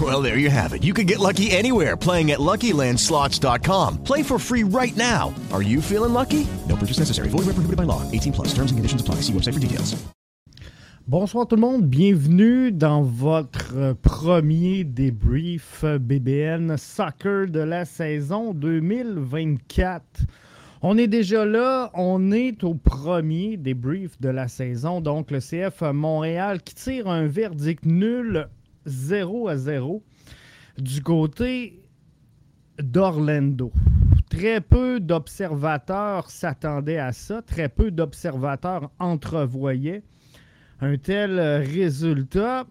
Well, there you have it. You can get lucky anywhere playing at LuckyLandSlots.com. Play for free right now. Are you feeling lucky? No purchase necessary. Void where prohibited by law. 18 plus. Terms and conditions apply. See website for details. Bonsoir tout le monde, bienvenue dans votre premier débrief BBN Soccer de la saison 2024. On est déjà là, on est au premier débrief de la saison, donc le CF Montréal qui tire un verdict nul 0 à 0 du côté d'Orlando. Très peu d'observateurs s'attendaient à ça, très peu d'observateurs entrevoyaient un tel résultat.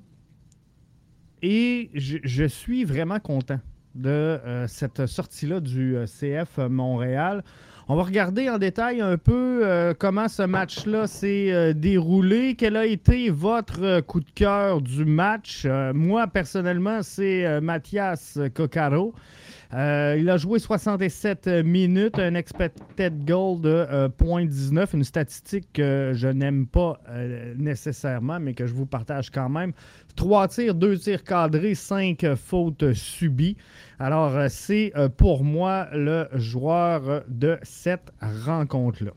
Et je, je suis vraiment content de euh, cette sortie-là du euh, CF Montréal. On va regarder en détail un peu euh, comment ce match-là s'est euh, déroulé. Quel a été votre euh, coup de cœur du match? Moi, personnellement, c'est Mathias Coccaro. Il a joué 67 minutes, un expected goal de euh, 0.19, une statistique que je n'aime pas nécessairement, mais que je vous partage quand même. Trois tirs, deux tirs cadrés, cinq fautes subies. Alors, euh, c'est euh, pour moi le joueur de cette rencontre-là.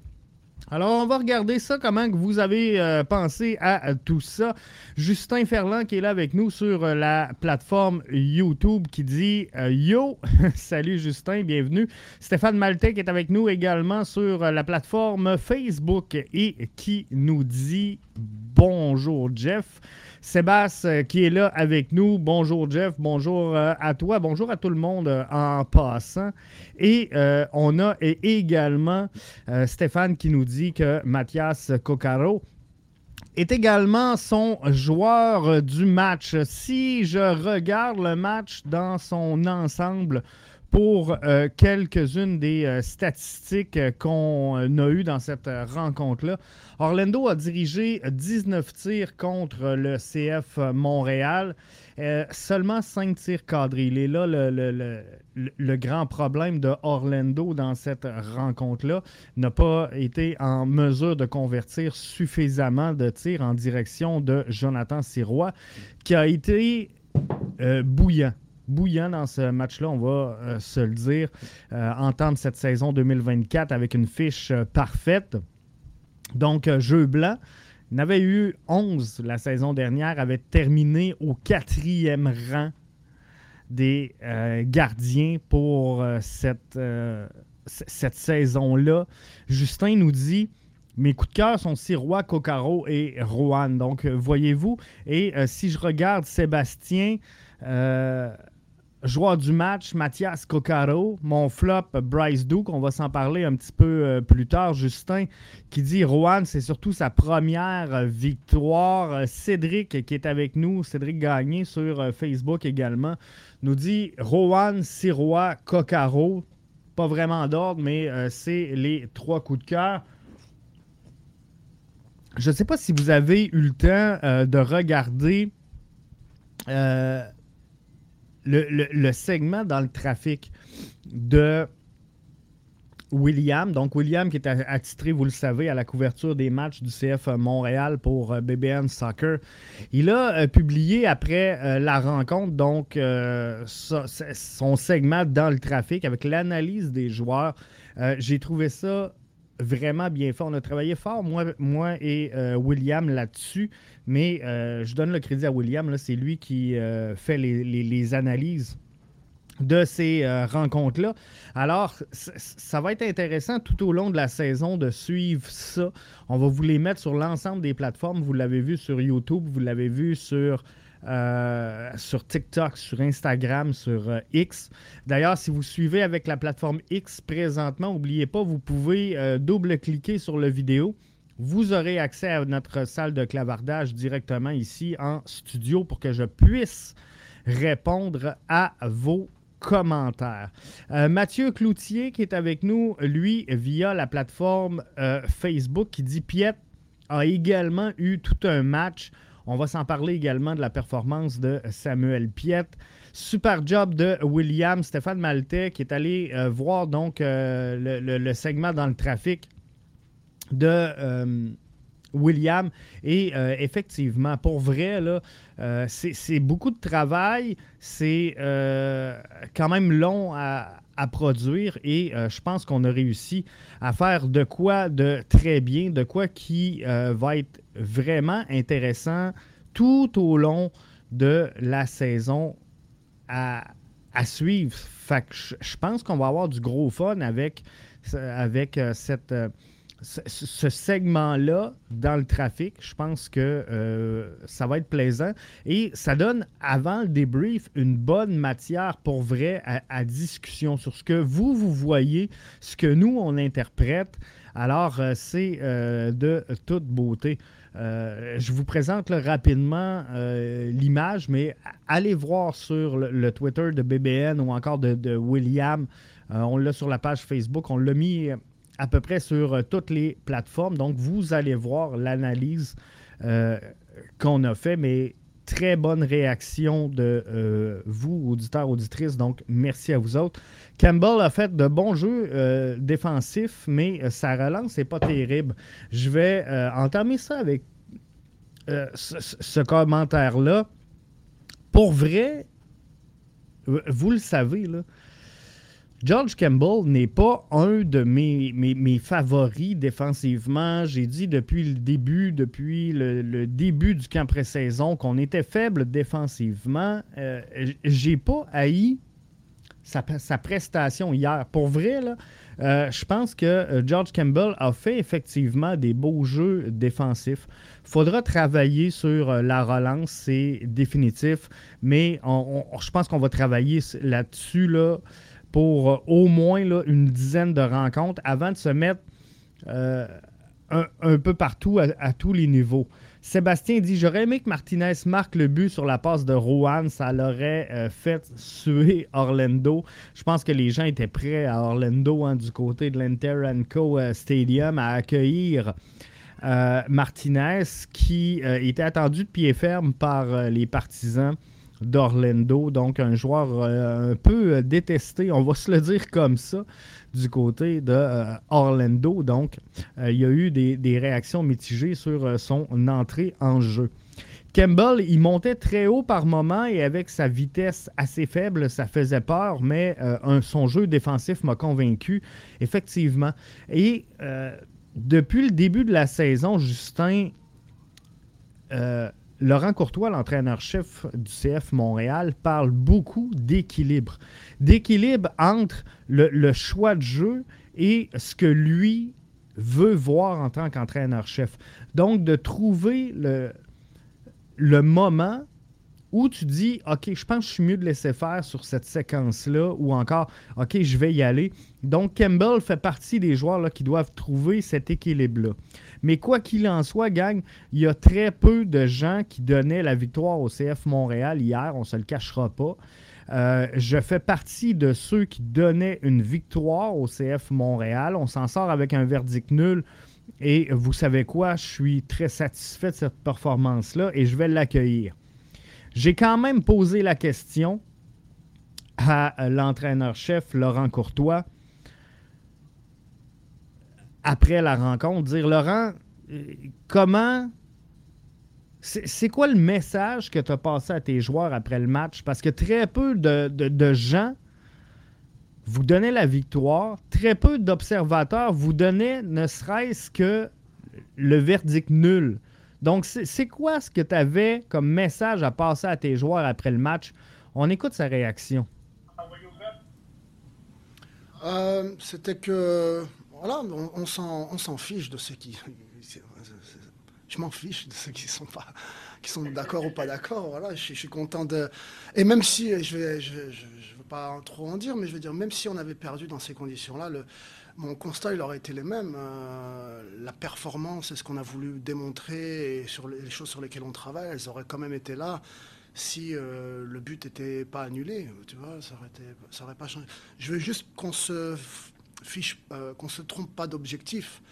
Alors, on va regarder ça, comment vous avez euh, pensé à, tout ça. Justin Ferland qui est là avec nous sur la plateforme YouTube qui dit Yo, salut Justin, bienvenue. Stéphane Maltais est avec nous également sur la plateforme Facebook et qui nous dit Bonjour Jeff. Sébastien euh, qui est là avec nous. Bonjour Jeff, bonjour euh, à toi, bonjour à tout le monde euh, en passant. Et on a également Stéphane qui nous dit que Mathias Coccaro est également son joueur du match. Si je regarde le match dans son ensemble pour euh, quelques-unes des euh, statistiques euh, qu'on a eues dans cette rencontre-là, Orlando a dirigé 19 tirs contre le CF Montréal. Seulement 5 tirs cadrés. Il est là le, le- le- le- grand problème de Orlando dans cette rencontre-là. N'a pas été en mesure de convertir suffisamment de tirs en direction de Jonathan Sirois, qui a été bouillant. Bouillant dans ce match-là, on va euh, se le dire. Euh, entendre cette saison 2024 avec une fiche euh, parfaite. Donc, jeu blanc. N'avait eu 11 la saison dernière, avait terminé au quatrième rang des gardiens pour cette, cette saison-là. Justin nous dit mes coups de cœur sont Sirois, Coccaro et Rohan. Donc, voyez-vous. Et si je regarde Sébastien, joueur du match, Mathias Coccaro, mon flop, Bryce Duke, on va s'en parler un petit peu euh, plus tard. Justin qui dit Rohan, c'est surtout sa première euh, victoire. Euh, Cédric qui est avec nous, Cédric Gagné sur Facebook également, nous dit Rohan, Sirois, Coccaro. Pas vraiment d'ordre, mais c'est les trois coups de cœur. Je ne sais pas si vous avez eu le temps de regarder le, le- segment dans le trafic de William. Donc, William qui est attitré, vous le savez, à la couverture des matchs du CF Montréal pour euh, BBN Soccer. Il a euh, publié après euh, la rencontre, donc, son segment dans le trafic avec l'analyse des joueurs. J'ai trouvé ça vraiment bien fait. On a travaillé fort, moi, moi et euh, William, là-dessus. Mais euh, je donne le crédit à William. C'est lui qui euh, fait les, les- analyses de ces rencontres-là. Alors, ça va être intéressant tout au long de la saison de suivre ça. On va vous les mettre sur l'ensemble des plateformes. Vous l'avez vu sur YouTube, vous l'avez vu sur, euh, sur TikTok, sur Instagram, sur euh, X. D'ailleurs, si vous suivez avec la plateforme X présentement, n'oubliez pas, vous pouvez double-cliquer sur la vidéo. Vous aurez accès à notre salle de clavardage directement ici en studio pour que je puisse répondre à vos commentaires. Euh, Mathieu Cloutier qui est avec nous, lui, via la plateforme euh, Facebook, qui dit Piet a également eu tout un match. On va s'en parler également de la performance de Samuel Piet. Super job de William Stéphane Maltais qui est allé euh, voir donc le, segment dans le trafic de William. Et effectivement, pour vrai, là, euh, c'est beaucoup de travail, c'est euh, quand même long à, produire et euh, je pense qu'on a réussi à faire de quoi de très bien, de quoi qui va être vraiment intéressant tout au long de la saison à, suivre. Fait je, pense qu'on va avoir du gros fun avec, avec cette ce, segment-là dans le trafic, je pense que euh, ça va être plaisant. Et ça donne, avant le débrief, une bonne matière pour vrai à, discussion sur ce que vous, vous voyez, ce que nous, on interprète. Alors, euh, c'est euh, de toute beauté. je vous présente rapidement l'image, mais allez voir sur le, Twitter de BBN ou encore de, de William. on l'a sur la page Facebook. On l'a mis à peu près sur euh, toutes les plateformes. Donc, vous allez voir l'analyse euh, qu'on a fait, mais très bonne réaction de euh, vous, auditeurs, auditrices. Donc, merci à vous autres. Campbell a fait de bons jeux défensifs, mais sa relance n'est pas terrible. Je vais entamer ça avec ce, ce commentaire-là. Pour vrai, vous le savez, là, George Campbell n'est pas un de mes, mes, favoris défensivement. J'ai dit depuis le début, depuis le, début du camp pré-saison, qu'on était faible défensivement. Euh, J'ai pas haï sa, prestation hier. Pour vrai, là, euh, je pense que euh, George Campbell a fait effectivement des beaux jeux défensifs. Faudra travailler sur euh, la relance, c'est définitif, mais je pense qu'on va travailler là-dessus. Là, pour euh, au moins une dizaine de rencontres avant de se mettre euh, un, peu partout à, tous les niveaux. Sébastien dit J'aurais aimé que Martinez marque le but sur la passe de Rouen. Ça l'aurait euh, fait suer Orlando. Je pense que les gens étaient prêts à Orlando, hein, du côté de l'Inter Co Stadium, à accueillir Martinez, qui était attendu de pied ferme par les partisans d'Orlando. Donc, un joueur euh, un peu euh, détesté, on va se le dire comme ça, du côté de euh. Donc, il y a eu des, réactions mitigées sur son entrée en jeu. Campbell, il montait très haut par moment et avec sa vitesse assez faible, ça faisait peur, mais son jeu défensif m'a convaincu, effectivement. Et depuis le début de la saison, Justin, Laurent Courtois, l'entraîneur-chef du CF Montréal, parle beaucoup d'équilibre. D'équilibre entre le, choix de jeu et ce que lui veut voir en tant qu'entraîneur-chef. Donc, de trouver le, le moment où tu dis, OK, je pense que je suis mieux de laisser faire sur cette séquence-là, ou encore, OK, je vais y aller. Donc, Campbell fait partie des joueurs là, qui doivent trouver cet équilibre-là. Mais quoi qu'il en soit, gang, il y a très peu de gens qui donnaient la victoire au CF Montréal hier, on ne se le cachera pas. Euh, je fais partie de ceux qui donnaient une victoire au CF Montréal. On s'en sort avec un verdict nul. Et vous savez quoi? Je suis très satisfait de cette performance-là et je vais l'accueillir. J'ai quand même posé la question à l'entraîneur-chef Laurent Courtois après la rencontre, dire Laurent, euh, comment. C'est quoi le message que tu as passé à tes joueurs après le match? Parce que très peu de, gens vous donnaient la victoire, très peu d'observateurs vous donnaient ne serait-ce que le verdict nul. Donc, c'est quoi ce que tu avais comme message à passer à tes joueurs après le match? On écoute sa réaction. Euh, c'était que, voilà, on, s'en fiche de ceux qui. Je m'en fiche de ceux qui sont pas, qui sont d'accord ou pas d'accord. Voilà, je, suis content de. Et même si je vais, veux pas trop en dire, mais je veux dire, même si on avait perdu dans ces conditions-là, mon constat il aurait été les mêmes. Euh, la performance et ce qu'on a voulu démontrer et sur les choses sur lesquelles on travaille, elles auraient quand même été là si euh, le but n'était pas annulé, tu vois, ça aurait, été, ça aurait pas changé. Je veux juste qu'on se fiche, euh, qu'on se trompe pas d'objectif.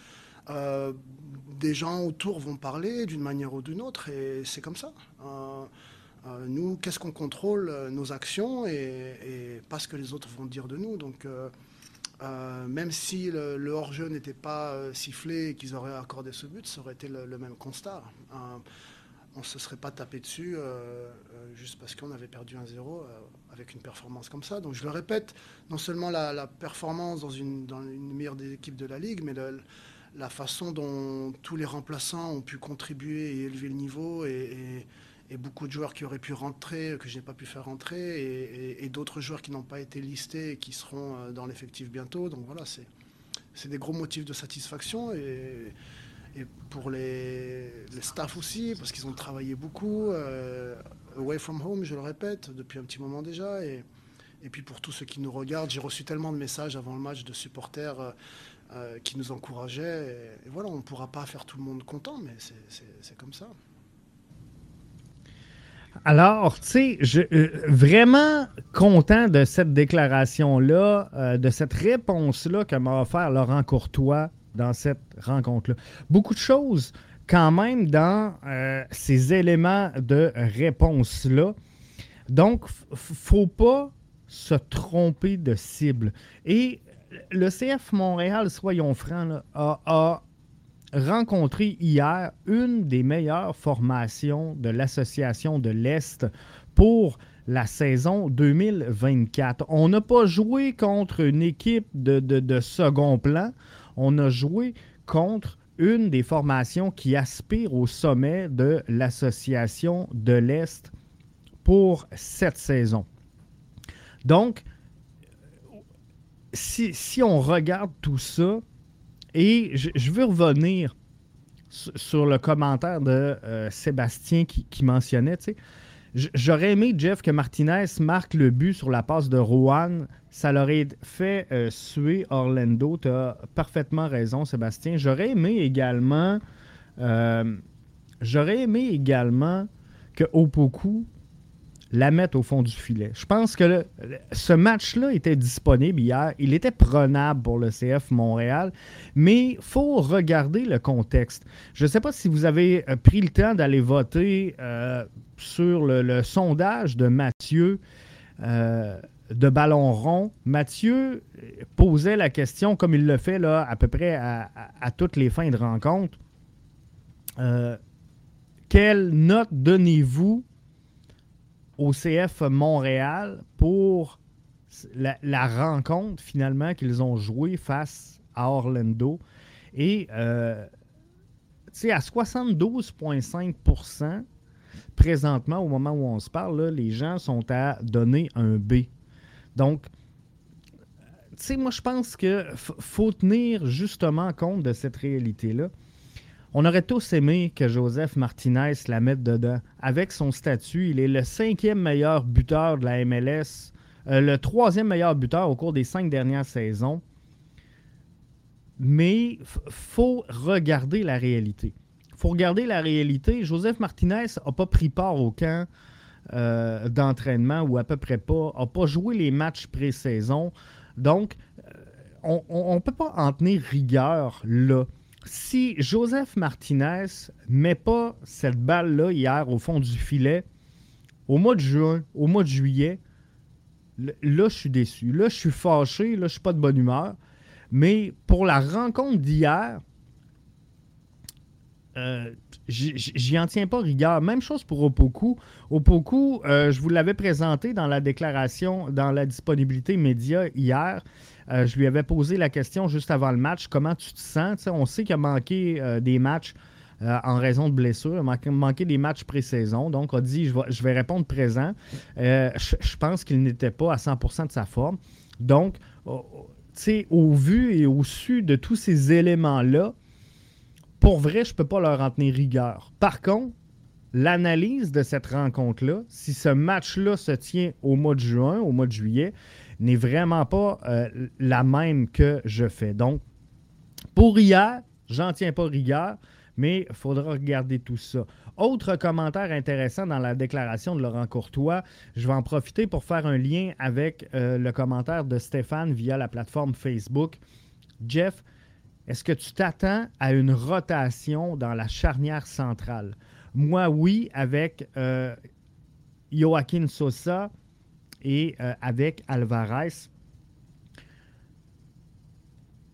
Euh, des gens autour vont parler d'une manière ou d'une autre et c'est comme ça. nous, qu'est-ce qu'on contrôle Nos actions et, pas ce que les autres vont dire de nous. Donc, même si le, hors-jeu n'était pas sifflé et qu'ils auraient accordé ce but, ça aurait été le, le même constat on ne se serait pas tapé dessus euh, euh, juste parce qu'on avait perdu un 0 euh, avec une performance comme ça. Donc je le répète, non seulement la, performance dans une, meilleure des équipes de la Ligue, mais la façon dont tous les remplaçants ont pu contribuer et élever le niveau et, beaucoup de joueurs qui auraient pu rentrer, que je n'ai pas pu faire rentrer, et, d'autres joueurs qui n'ont pas été listés et qui seront dans l'effectif bientôt. Donc voilà, c'est des gros motifs de satisfaction. Et, et pour les, les staffs aussi, parce qu'ils ont travaillé beaucoup, euh, away from home, je le répète, depuis un petit moment déjà. Et, et puis pour tous ceux qui nous regardent, j'ai reçu tellement de messages avant le match de supporters euh, euh, qui nous encourageaient. Et, voilà, on ne pourra pas faire tout le monde content, mais c'est comme ça. Alors, tu sais, je vraiment content de cette déclaration-là, de cette réponse-là que m'a offert Laurent Courtois dans cette rencontre-là. Beaucoup de choses quand même dans euh, ces éléments de réponse-là. Donc, faut pas se tromper de cible. Et le CF Montréal, soyons francs, a, rencontré hier une des meilleures formations de l'Association de l'Est pour la saison 2024. On n'a pas joué contre une équipe de second plan on a joué contre une des formations qui aspire au sommet de l'Association de l'Est pour cette saison. Donc, si, on regarde tout ça, et je, veux revenir sur le commentaire de euh, Sébastien qui, qui mentionnait, tu sais, J'aurais aimé, Jeff, que Martinez marque le but sur la passe de Rouen. Ça l'aurait fait euh, suer Orlando. Tu as parfaitement raison, Sébastien. J'aurais aimé également. Euh, j'aurais aimé également que Opoku la mette au fond du filet. Je pense que ce match-là était disponible hier. Il était prenable pour le CF Montréal, mais il faut regarder le contexte. Je ne sais pas si vous avez euh, pris le temps d'aller voter euh, sur le, sondage de Mathieu euh, de Ballon rond. Mathieu posait la question, comme il le fait là, à peu près à toutes les fins de rencontre. quelle note donnez-vous au CF Montréal pour la, rencontre finalement qu'ils ont joué face à Orlando. Et euh, à 72,5% présentement, au moment où on se parle, les gens sont à donner un B. Donc, tu sais, moi, je pense qu'il faut tenir justement compte de cette réalité-là. On aurait tous aimé que Joseph Martinez la mette dedans. Avec son statut, il est le cinquième meilleur buteur de la MLS, euh, le troisième meilleur buteur au cours des cinq dernières saisons. Mais il faut regarder la réalité. Il faut regarder la réalité. Joseph Martinez n'a pas pris part au camp euh, d'entraînement ou à peu près pas, n'a pas joué les matchs pré-saison. Donc, euh, on ne peut pas en tenir rigueur là si Joseph Martinez met pas cette balle-là hier au fond du filet, au mois de juin, au mois de juillet, là, je suis déçu. Là, je suis fâché. Là, je suis pas de bonne humeur. Mais pour la rencontre d'hier, euh, j'y en tiens pas rigueur. Même chose pour Opoku. Opoku, euh, je vous l'avais présenté dans la déclaration, dans la disponibilité média hier. Euh, je lui avais posé la question juste avant le match comment tu te sens? On sait qu'il a manqué euh, des matchs euh, en raison de blessures, il a manqué des matchs pré-saison. Donc, a dit je vais, répondre présent. Je, pense qu'il n'était pas à 100% de sa forme. Donc, oh, oh, au vu et au su de tous ces éléments-là, pour vrai, je ne peux pas leur en tenir rigueur. Par contre, l'analyse de cette rencontre-là, si ce match-là se tient au mois de juin, au mois de juillet, n'est vraiment pas euh, la même que je fais. Donc, pour hier, j'en tiens pas rigueur, mais il faudra regarder tout ça. Autre commentaire intéressant dans la déclaration de Laurent Courtois, je vais en profiter pour faire un lien avec euh, le commentaire de Stéphane via la plateforme Facebook. Jeff, est-ce que tu t'attends à une rotation dans la charnière centrale? Moi, oui, avec euh, Joaquin Sosa et euh, avec Alvarez.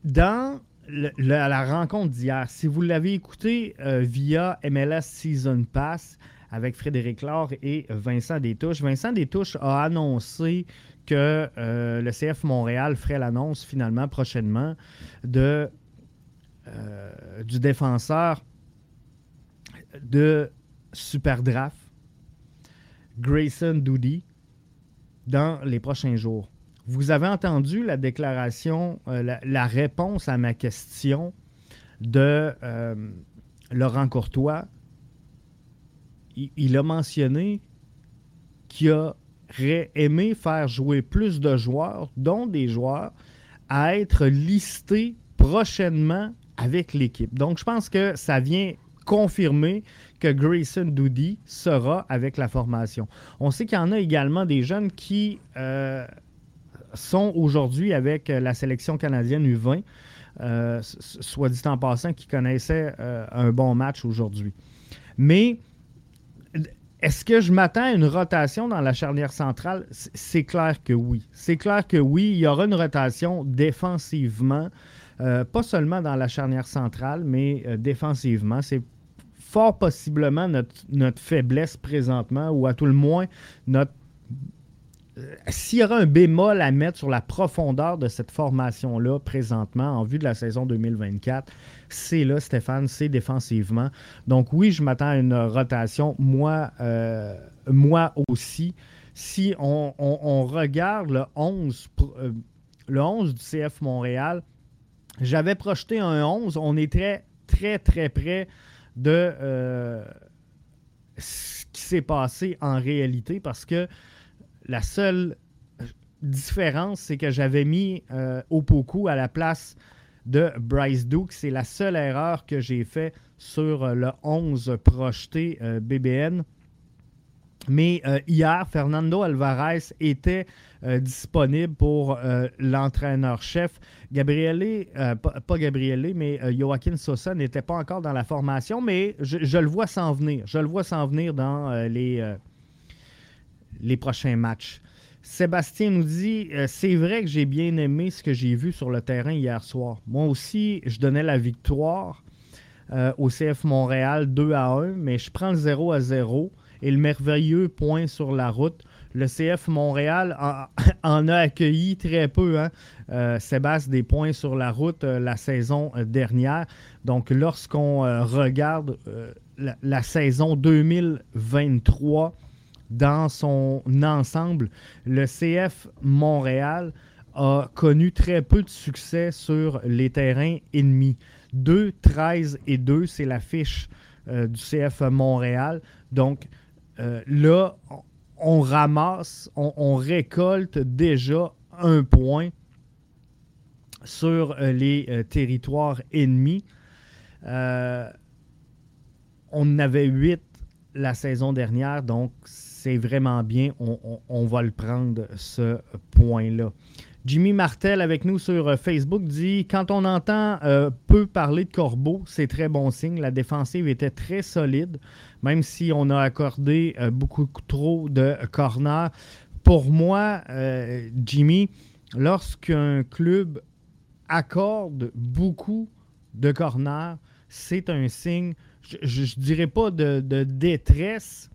Dans la rencontre d'hier, si vous l'avez écouté euh, via MLS Season Pass avec Frédéric Laure et Vincent Détouche, Vincent Détouche a annoncé que euh, le CF Montréal ferait l'annonce finalement prochainement de, du défenseur de Super Draft, Grayson Doody, dans les prochains jours. Vous avez entendu la déclaration, euh, la, réponse à ma question de euh, Laurent Courtois. Il, a mentionné qu'il aurait aimé faire jouer plus de joueurs, dont des joueurs, à être listés prochainement avec l'équipe. Donc, je pense que ça vient confirmer que Grayson Doody sera avec la formation. On sait qu'il y en a également des jeunes qui euh, sont aujourd'hui avec euh, la sélection canadienne U20, euh, soit dit en passant, qui connaissaient un bon match aujourd'hui. Mais est-ce que je m'attends à une rotation dans la charnière centrale? C'est clair que oui. C'est clair que oui, il y aura une rotation défensivement, pas seulement dans la charnière centrale, mais défensivement. Fort possiblement notre, notre, faiblesse présentement, ou à tout le moins notre euh, s'il y aura un bémol à mettre sur la profondeur de cette formation-là présentement en vue de la saison 2024, c'est là, Stéphane, c'est défensivement. Donc oui, je m'attends à une rotation, moi, euh, moi aussi. Si on, regarde le 11, euh, le 11 du CF Montréal, j'avais projeté un 11, on était très, très près de ce qui s'est passé en réalité parce que la seule différence, c'est que j'avais mis euh, Opoku à la place de Bryce Duke. C'est la seule erreur que j'ai faite sur euh, le 11 projeté euh, BBN. Mais hier, Fernando Alvarez était disponible pour l'entraîneur-chef. Gabriele, pas, Gabriele, mais Joaquin Sosa n'était pas encore dans la formation, mais je, le vois s'en venir. Je le vois s'en venir dans les prochains matchs. Sébastien nous dit euh, C'est vrai que j'ai bien aimé ce que j'ai vu sur le terrain hier soir. Moi aussi, je donnais la victoire euh, au CF Montréal 2 à 1, mais je prends le 0 à 0 et le merveilleux point sur la route. Le CF Montréal en, a accueilli très peu, hein, euh, Sébastien, des points sur la route la saison dernière. Donc, lorsqu'on regarde la, la, saison 2023, dans son ensemble, le CF Montréal a connu très peu de succès sur les terrains ennemis. 2, 13 et 2, c'est la fiche euh, du CF Montréal. Donc euh, là, on ramasse, on, récolte déjà un point sur euh, les territoires ennemis. on en avait 8 la saison dernière, donc c'est vraiment bien. On, va le prendre, ce point-là. Jimmy Martel avec nous sur euh, Facebook dit Quand on entend euh, peu parler de Corbeau, c'est très bon signe. La défensive était très solide, même si on a accordé euh, beaucoup trop de corners. Pour moi, Jimmy, lorsqu'un club accorde beaucoup de corners, c'est un signe, je ne dirais pas de, de détresse,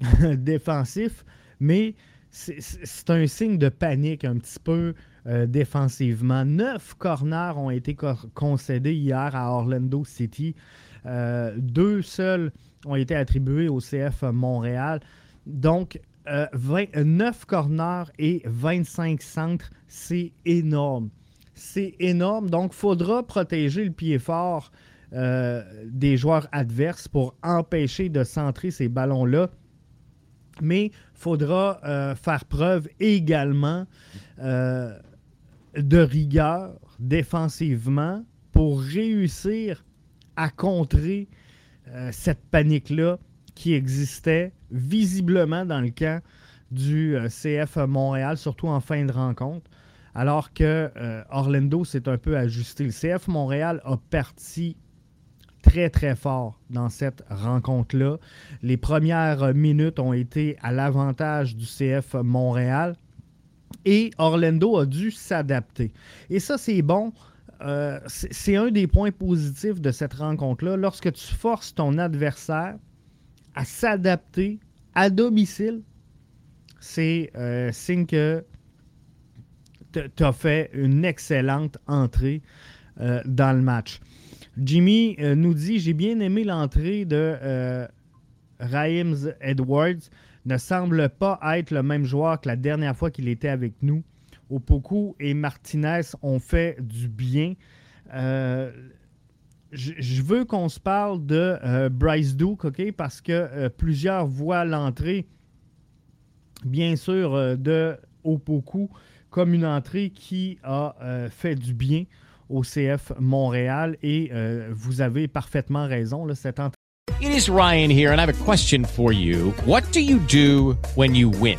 défensif, mais c'est un signe de panique un petit peu euh, défensivement. Neuf corners ont été concédés hier à Orlando City. Euh, deux seuls ont été attribués au CF Montréal. Donc, euh, 9 corners et 25 centres, c'est énorme. c'est énorme. Donc, il faudra protéger le pied fort euh, des joueurs adverses pour empêcher de centrer ces ballons-là. Mais il faudra euh, faire preuve également euh, de rigueur défensivement pour réussir à contrer cette panique-là qui existait visiblement dans le camp du CF Montréal, surtout en fin de rencontre alors que Orlando s'est un peu ajusté. Le CF Montréal a parti très, très fort dans cette rencontre-là. Les premières minutes ont été à l'avantage du CF Montréal et Orlando a dû s'adapter. Et ça, c'est bon. Euh, c'est un des points positifs de cette rencontre-là. Lorsque tu forces ton adversaire à s'adapter à domicile, c'est euh, signe que tu as fait une excellente entrée euh, dans le match. Jimmy euh, nous dit J'ai bien aimé l'entrée de euh, Edwards. Ne semble pas être le même joueur que la dernière fois qu'il était avec nous. Opoku et Martinez ont fait du bien. Euh, je veux qu'on se parle de Bryce Duke? Parce que plusieurs voient l'entrée, bien sûr, de Opoku comme une entrée qui a fait du bien au CF Montréal et euh, vous avez parfaitement raison. Là, cette It is Ryan here and I have a question for you. What do you do when you win?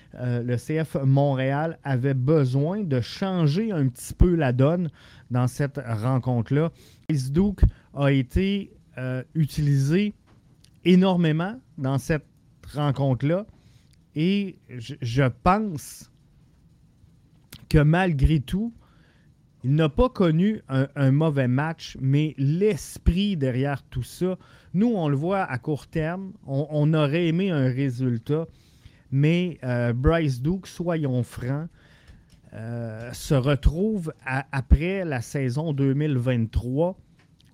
Euh, le CF Montréal avait besoin de changer un petit peu la donne dans cette rencontre-là. Duke a été euh, utilisé énormément dans cette rencontre-là et je, je pense que malgré tout, il n'a pas connu un, mauvais match, mais l'esprit derrière tout ça, nous, on le voit à court terme, on, aurait aimé un résultat, mais euh, Bryce Duke, soyons francs, euh, se retrouve après la saison 2023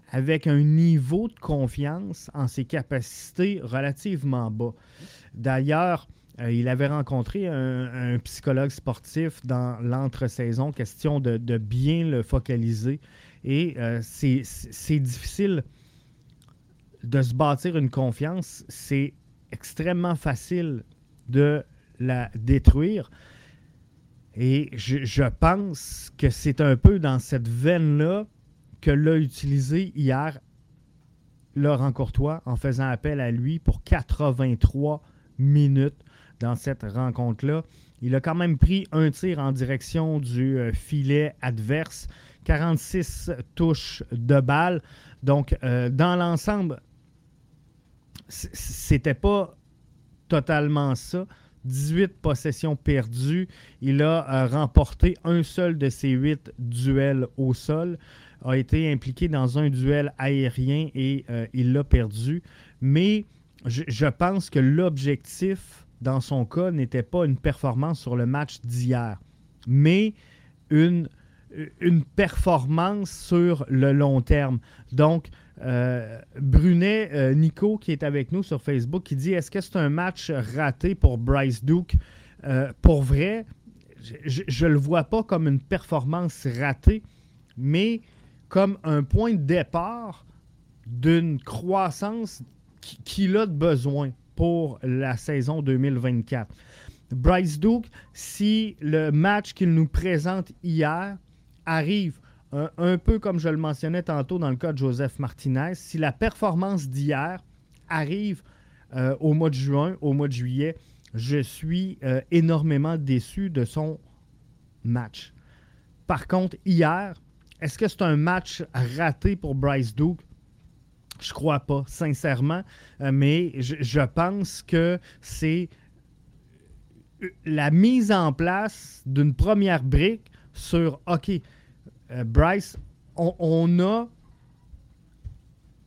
avec un niveau de confiance en ses capacités relativement bas. D'ailleurs, euh, il avait rencontré un, psychologue sportif dans l'entre-saison, question de, bien le focaliser. Et c'est difficile de se bâtir une confiance. C'est extrêmement facile de la détruire. Et je, pense que c'est un peu dans cette veine-là que l'a utilisé hier Laurent Courtois en faisant appel à lui pour 83 minutes dans cette rencontre-là. Il a quand même pris un tir en direction du euh, filet adverse, 46 touches de balle. Donc, euh, dans l'ensemble, c'était pas totalement ça. 18 possessions perdues. Il a euh, remporté un seul de ses huit duels au sol, a été impliqué dans un duel aérien et il l'a perdu. Mais je pense que l'objectif dans son cas, n'était pas une performance sur le match d'hier, mais une, une performance sur le long terme. Donc, euh, Brunet euh, Nico, qui est avec nous sur Facebook, qui dit Est-ce que c'est un match raté pour Bryce Duke? Euh, Pour vrai, je ne le vois pas comme une performance ratée, mais comme un point de départ d'une croissance qu'il a de besoin pour la saison 2024. Bryce Duke, si le match qu'il nous présente hier arrive un, peu comme je le mentionnais tantôt dans le cas de Joseph Martinez, si la performance d'hier arrive euh, au mois de juin, au mois de juillet, je suis euh, énormément déçu de son match. Par contre, hier, est-ce que c'est un match raté pour Bryce Duke? Je crois pas, sincèrement, euh, mais je, pense que c'est la mise en place d'une première brique sur OK, Bryce, on, a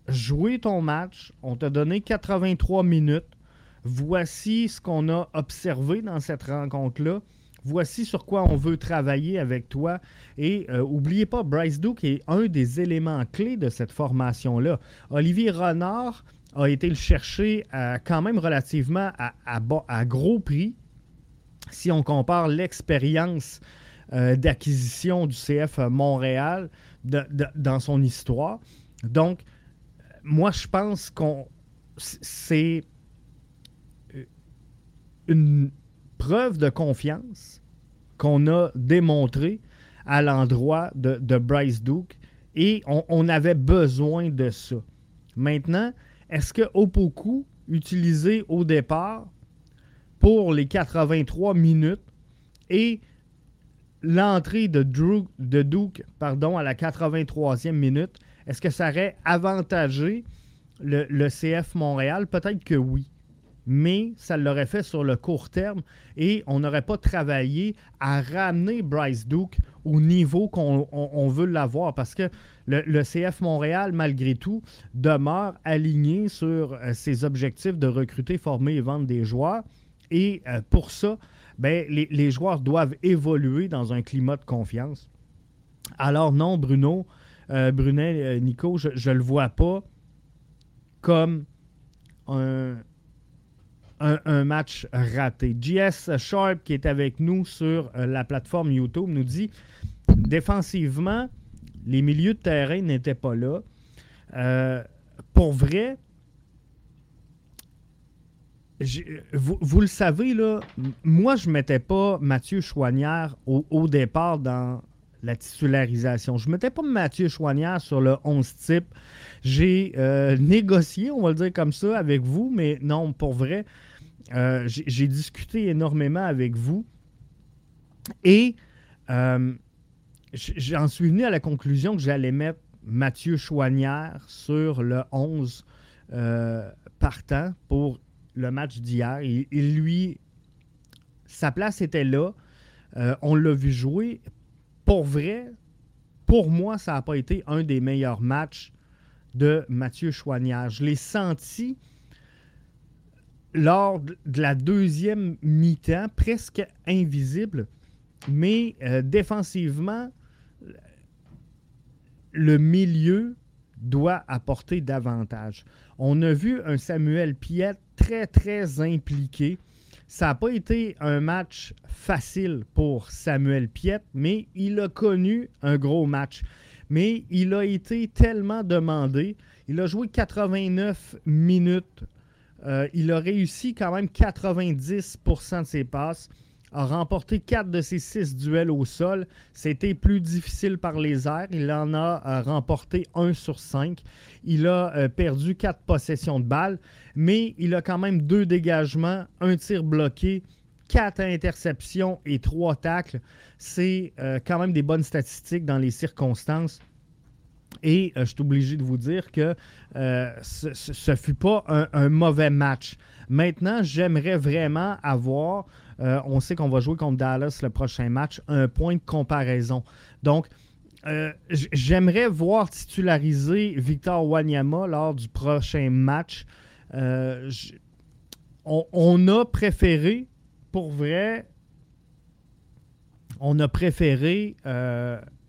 joué ton match, on t'a donné 83 minutes. Voici ce qu'on a observé dans cette rencontre-là. Voici sur quoi on veut travailler avec toi. Et euh, pas, Bryce Duke est un des éléments clés de cette formation-là. Olivier Renard a été le chercher quand même relativement à, gros prix. Si on compare l'expérience euh, d'acquisition du CF Montréal dans son histoire. Donc, moi, je pense qu'on c'est une preuve de confiance qu'on a démontré à l'endroit de, Bryce Duke et on, avait besoin de ça. Maintenant, est-ce que Opoku, utilisé au départ pour les 83 minutes et l'entrée de, de Duke pardon, à la 83e minute, est-ce que ça aurait avantagé le, le CF Montréal? Peut-être que oui mais ça l'aurait fait sur le court terme et on n'aurait pas travaillé à ramener Bryce Duke au niveau qu'on veut l'avoir parce que le, CF Montréal, malgré tout, demeure aligné sur euh, ses objectifs de recruter, former et vendre des joueurs. Et euh, pour ça, ben, les, joueurs doivent évoluer dans un climat de confiance. Alors non, Bruno, euh, Brunet, Nico, je ne le vois pas comme un, un, match raté. JS Sharp, qui est avec nous sur euh, la plateforme YouTube, nous dit défensivement, les milieux de terrain n'étaient pas là. Euh, pour vrai, vous, le savez, là, moi, je ne mettais pas Mathieu Chouanière au, départ dans la titularisation. Je ne mettais pas Mathieu Chouanière sur le 11 type. J'ai euh, négocié, on va le dire comme ça, avec vous, mais non, pour vrai, euh, j'ai discuté énormément avec vous et euh, j'en suis venu à la conclusion que j'allais mettre Mathieu Chouanière sur le 11 euh, partant pour le match d'hier. Et, lui, sa place était là. on l'a vu jouer. Pour vrai, pour moi, ça n'a pas été un des meilleurs matchs de Mathieu Chouanière. Je l'ai senti lors de la deuxième mi-temps, presque invisible, mais euh, défensivement, le milieu doit apporter davantage. On a vu un Samuel Piet très, très impliqué. Ça n'a pas été un match facile pour Samuel Piet, mais il a connu un gros match. Mais il a été tellement demandé. Il a joué 89 minutes euh, il a réussi quand même 90% de ses passes, a remporté 4 de ses 6 duels au sol. C'était plus difficile par les airs. Il en a euh, remporté 1 sur 5. Il a euh, perdu 4 possessions de balles, mais il a quand même 2 dégagements, un tir bloqué, 4 interceptions et 3 tacles. C'est quand même des bonnes statistiques dans les circonstances. Et je suis obligé de vous dire que euh, ce ne fut pas un, mauvais match. Maintenant, j'aimerais vraiment avoir, euh, on sait qu'on va jouer contre Dallas le prochain match, un point de comparaison. Donc, euh, j'aimerais voir titulariser Victor Wanyama lors du prochain match. on, a préféré, pour vrai, on a préféré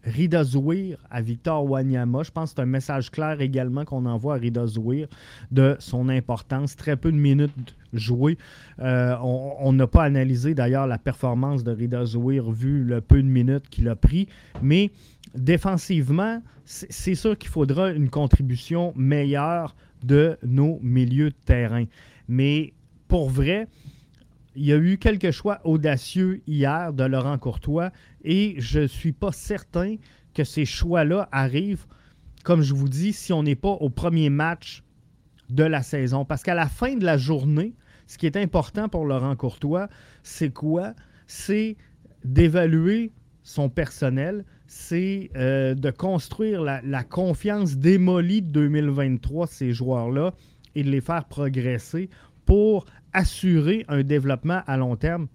Rida Zouir à Victor Wanyama. Je pense que c'est un message clair également qu'on envoie à Rida Zouir de son importance. Très peu de minutes jouées. Euh, on n'a pas analysé d'ailleurs la performance de Rida Zouir vu le peu de minutes qu'il a pris. Mais défensivement, c'est sûr qu'il faudra une contribution meilleure de nos milieux de terrain. Mais pour vrai, il y a eu quelques choix audacieux hier de Laurent Courtois et je ne suis pas certain que ces choix-là arrivent, comme je vous dis, si on n'est pas au premier match de la saison. Parce qu'à la fin de la journée, ce qui est important pour Laurent Courtois, c'est quoi? C'est d'évaluer son personnel, c'est euh, de construire la, confiance démolie de 2023 de ces joueurs-là et de les faire progresser pour assurer un développement à long terme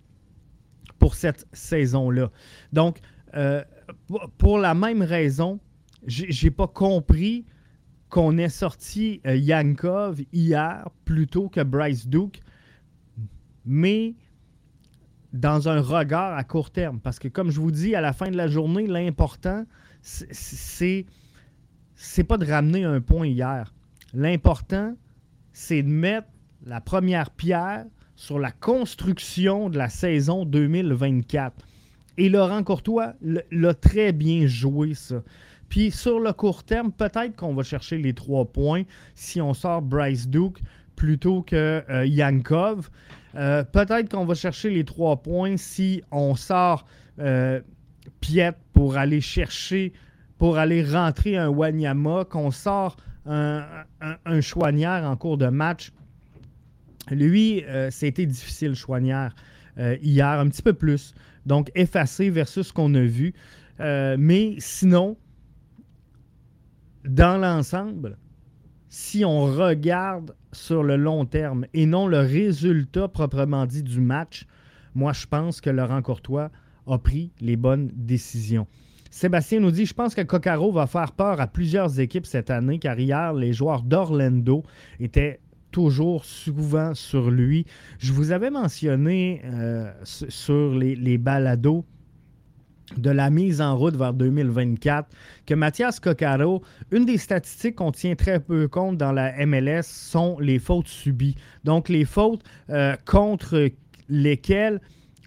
pour cette saison-là. Donc, euh, pour la même raison, j'ai pas compris qu'on ait sorti euh, Yankov hier plutôt que Bryce Duke, mais dans un regard à court terme. Parce que, comme je vous dis, à la fin de la journée, l'important, c'est c'est pas de ramener un point hier. L'important, c'est de mettre la première pierre sur la construction de la saison 2024. Et Laurent Courtois l'a très bien joué, ça. Puis sur le court terme, peut-être qu'on va chercher les trois points si on sort Bryce Duke plutôt que euh, Yankov. Euh, peut-être qu'on va chercher les trois points si on sort euh, Piet pour aller chercher, pour aller rentrer un Wanyama, qu'on sort un, un, en cours de match. Lui, c'était difficile, Chouanière, hier, un petit peu plus. Donc, effacé versus ce qu'on a vu. mais sinon, dans l'ensemble, si on regarde sur le long terme et non le résultat proprement dit du match, moi je pense que Laurent Courtois a pris les bonnes décisions. Sébastien nous dit Je pense que Coccaro va faire peur à plusieurs équipes cette année, car hier, les joueurs d'Orlando étaient toujours souvent sur lui. Je vous avais mentionné euh, sur les, balados de la mise en route vers 2024, que Mathias Coccaro, une des statistiques qu'on tient très peu compte dans la MLS sont les fautes subies. Donc les fautes euh, contre lesquelles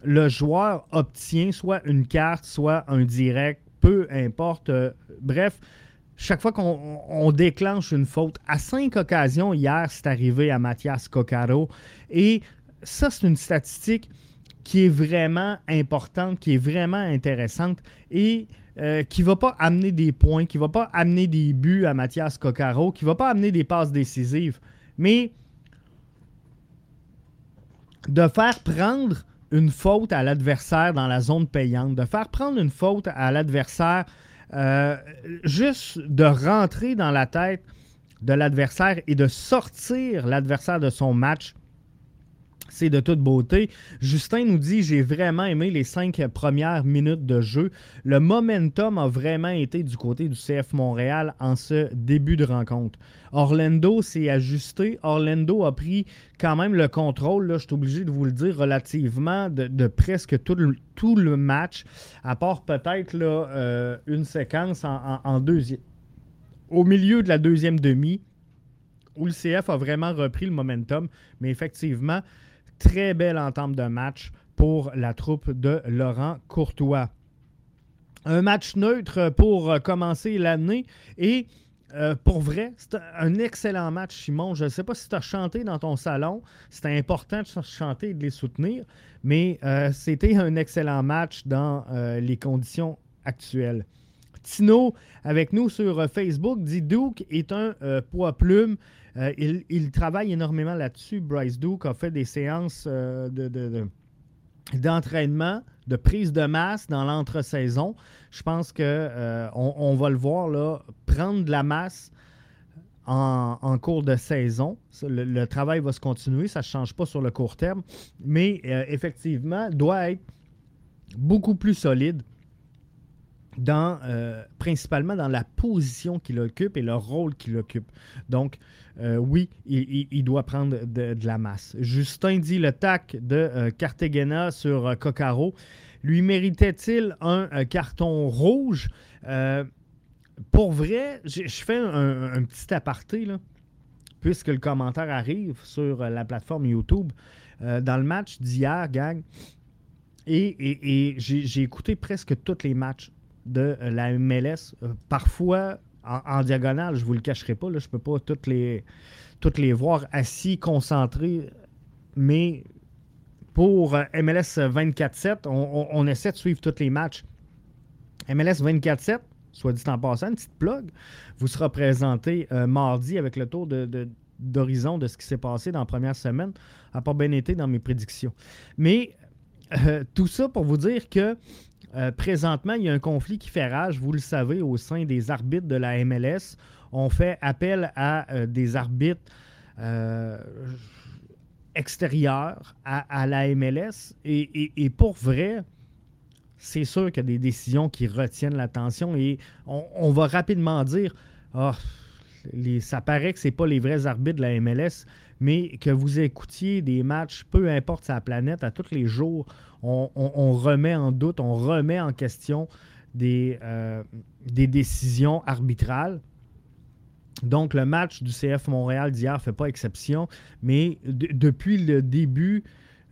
le joueur obtient soit une carte, soit un direct, peu importe. Euh, bref, chaque fois qu'on déclenche une faute, à cinq occasions hier, c'est arrivé à Mathias Coccaro. Et ça, c'est une statistique qui est vraiment importante, qui est vraiment intéressante et euh, qui ne va pas amener des points, qui ne va pas amener des buts à Mathias Coccaro, qui ne va pas amener des passes décisives, mais de faire prendre une faute à l'adversaire dans la zone payante, de faire prendre une faute à l'adversaire, euh, juste de rentrer dans la tête de l'adversaire et de sortir l'adversaire de son match c'est de toute beauté. Justin nous dit J'ai vraiment aimé les cinq premières minutes de jeu. Le momentum a vraiment été du côté du CF Montréal en ce début de rencontre. Orlando s'est ajusté. Orlando a pris quand même le contrôle, là, je suis obligé de vous le dire, relativement de, presque tout le, match, à part peut-être euh, une séquence en, en deuxième. Au milieu de la deuxième demi, où le CF a vraiment repris le momentum. Mais effectivement, Très belle entente de match pour la troupe de Laurent Courtois. Un match neutre pour euh, commencer l'année et euh, pour vrai, c'est un excellent match, Simon. Je ne sais pas si tu as chanté dans ton salon. C'était important de chanter et de les soutenir, mais euh, c'était un excellent match dans les conditions actuelles. Tino, avec nous sur Facebook, dit Duke est un poids plume. Euh, il, travaille énormément là-dessus. Bryce Duke a fait des séances euh, d'entraînement, de, prise de masse dans l'entre-saison. Je pense qu'on euh, on va le voir là, prendre de la masse en, cours de saison. Le, travail va se continuer, ça ne change pas sur le court terme, mais effectivement, doit être beaucoup plus solide dans, principalement dans la position qu'il occupe et le rôle qu'il occupe. Donc, euh, oui, il, doit prendre de, la masse. Justin dit le tac de euh, Cartagena sur euh, Coccaro. Lui méritait-il un carton rouge? pour vrai, je fais un, petit aparté, puisque le commentaire arrive sur la plateforme YouTube. dans le match d'hier, gang, et, j'ai écouté presque tous les matchs de la MLS. parfois, en, diagonale, je ne vous le cacherai pas, là, je ne peux pas toutes les, toutes les voir assis, concentrés, mais pour euh, MLS 24-7, on, essaie de suivre tous les matchs. MLS 24-7, soit dit en passant, une petite plug, vous sera présenté euh, mardi avec le tour d'horizon de, ce qui s'est passé dans la première semaine. À pas bien été dans mes prédictions. Mais euh, tout ça pour vous dire que euh, présentement, il y a un conflit qui fait rage, vous le savez, au sein des arbitres de la MLS. On fait appel à des arbitres extérieurs à, la MLS. et pour vrai, c'est sûr qu'il y a des décisions qui retiennent l'attention et on, va rapidement dire ah, ça paraît que ce pas les vrais arbitres de la MLS, mais que vous écoutiez des matchs, peu importe sa planète, à tous les jours, on, remet en doute, on remet en question des, euh, des décisions arbitrales. Donc, le match du CF Montréal d'hier ne fait pas exception, mais depuis le début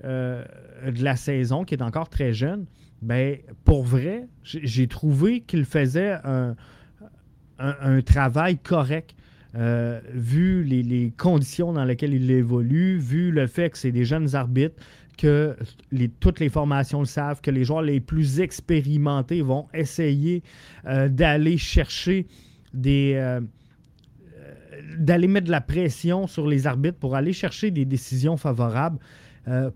euh, de la saison, qui est encore très jeune, ben, pour vrai, j'ai trouvé qu'il faisait un, travail correct. Euh, vu les, conditions dans lesquelles il évolue, vu le fait que c'est des jeunes arbitres, que toutes les formations le savent, que les joueurs les plus expérimentés vont essayer euh, d'aller chercher des. Euh, d'aller mettre de la pression sur les arbitres pour aller chercher des décisions favorables.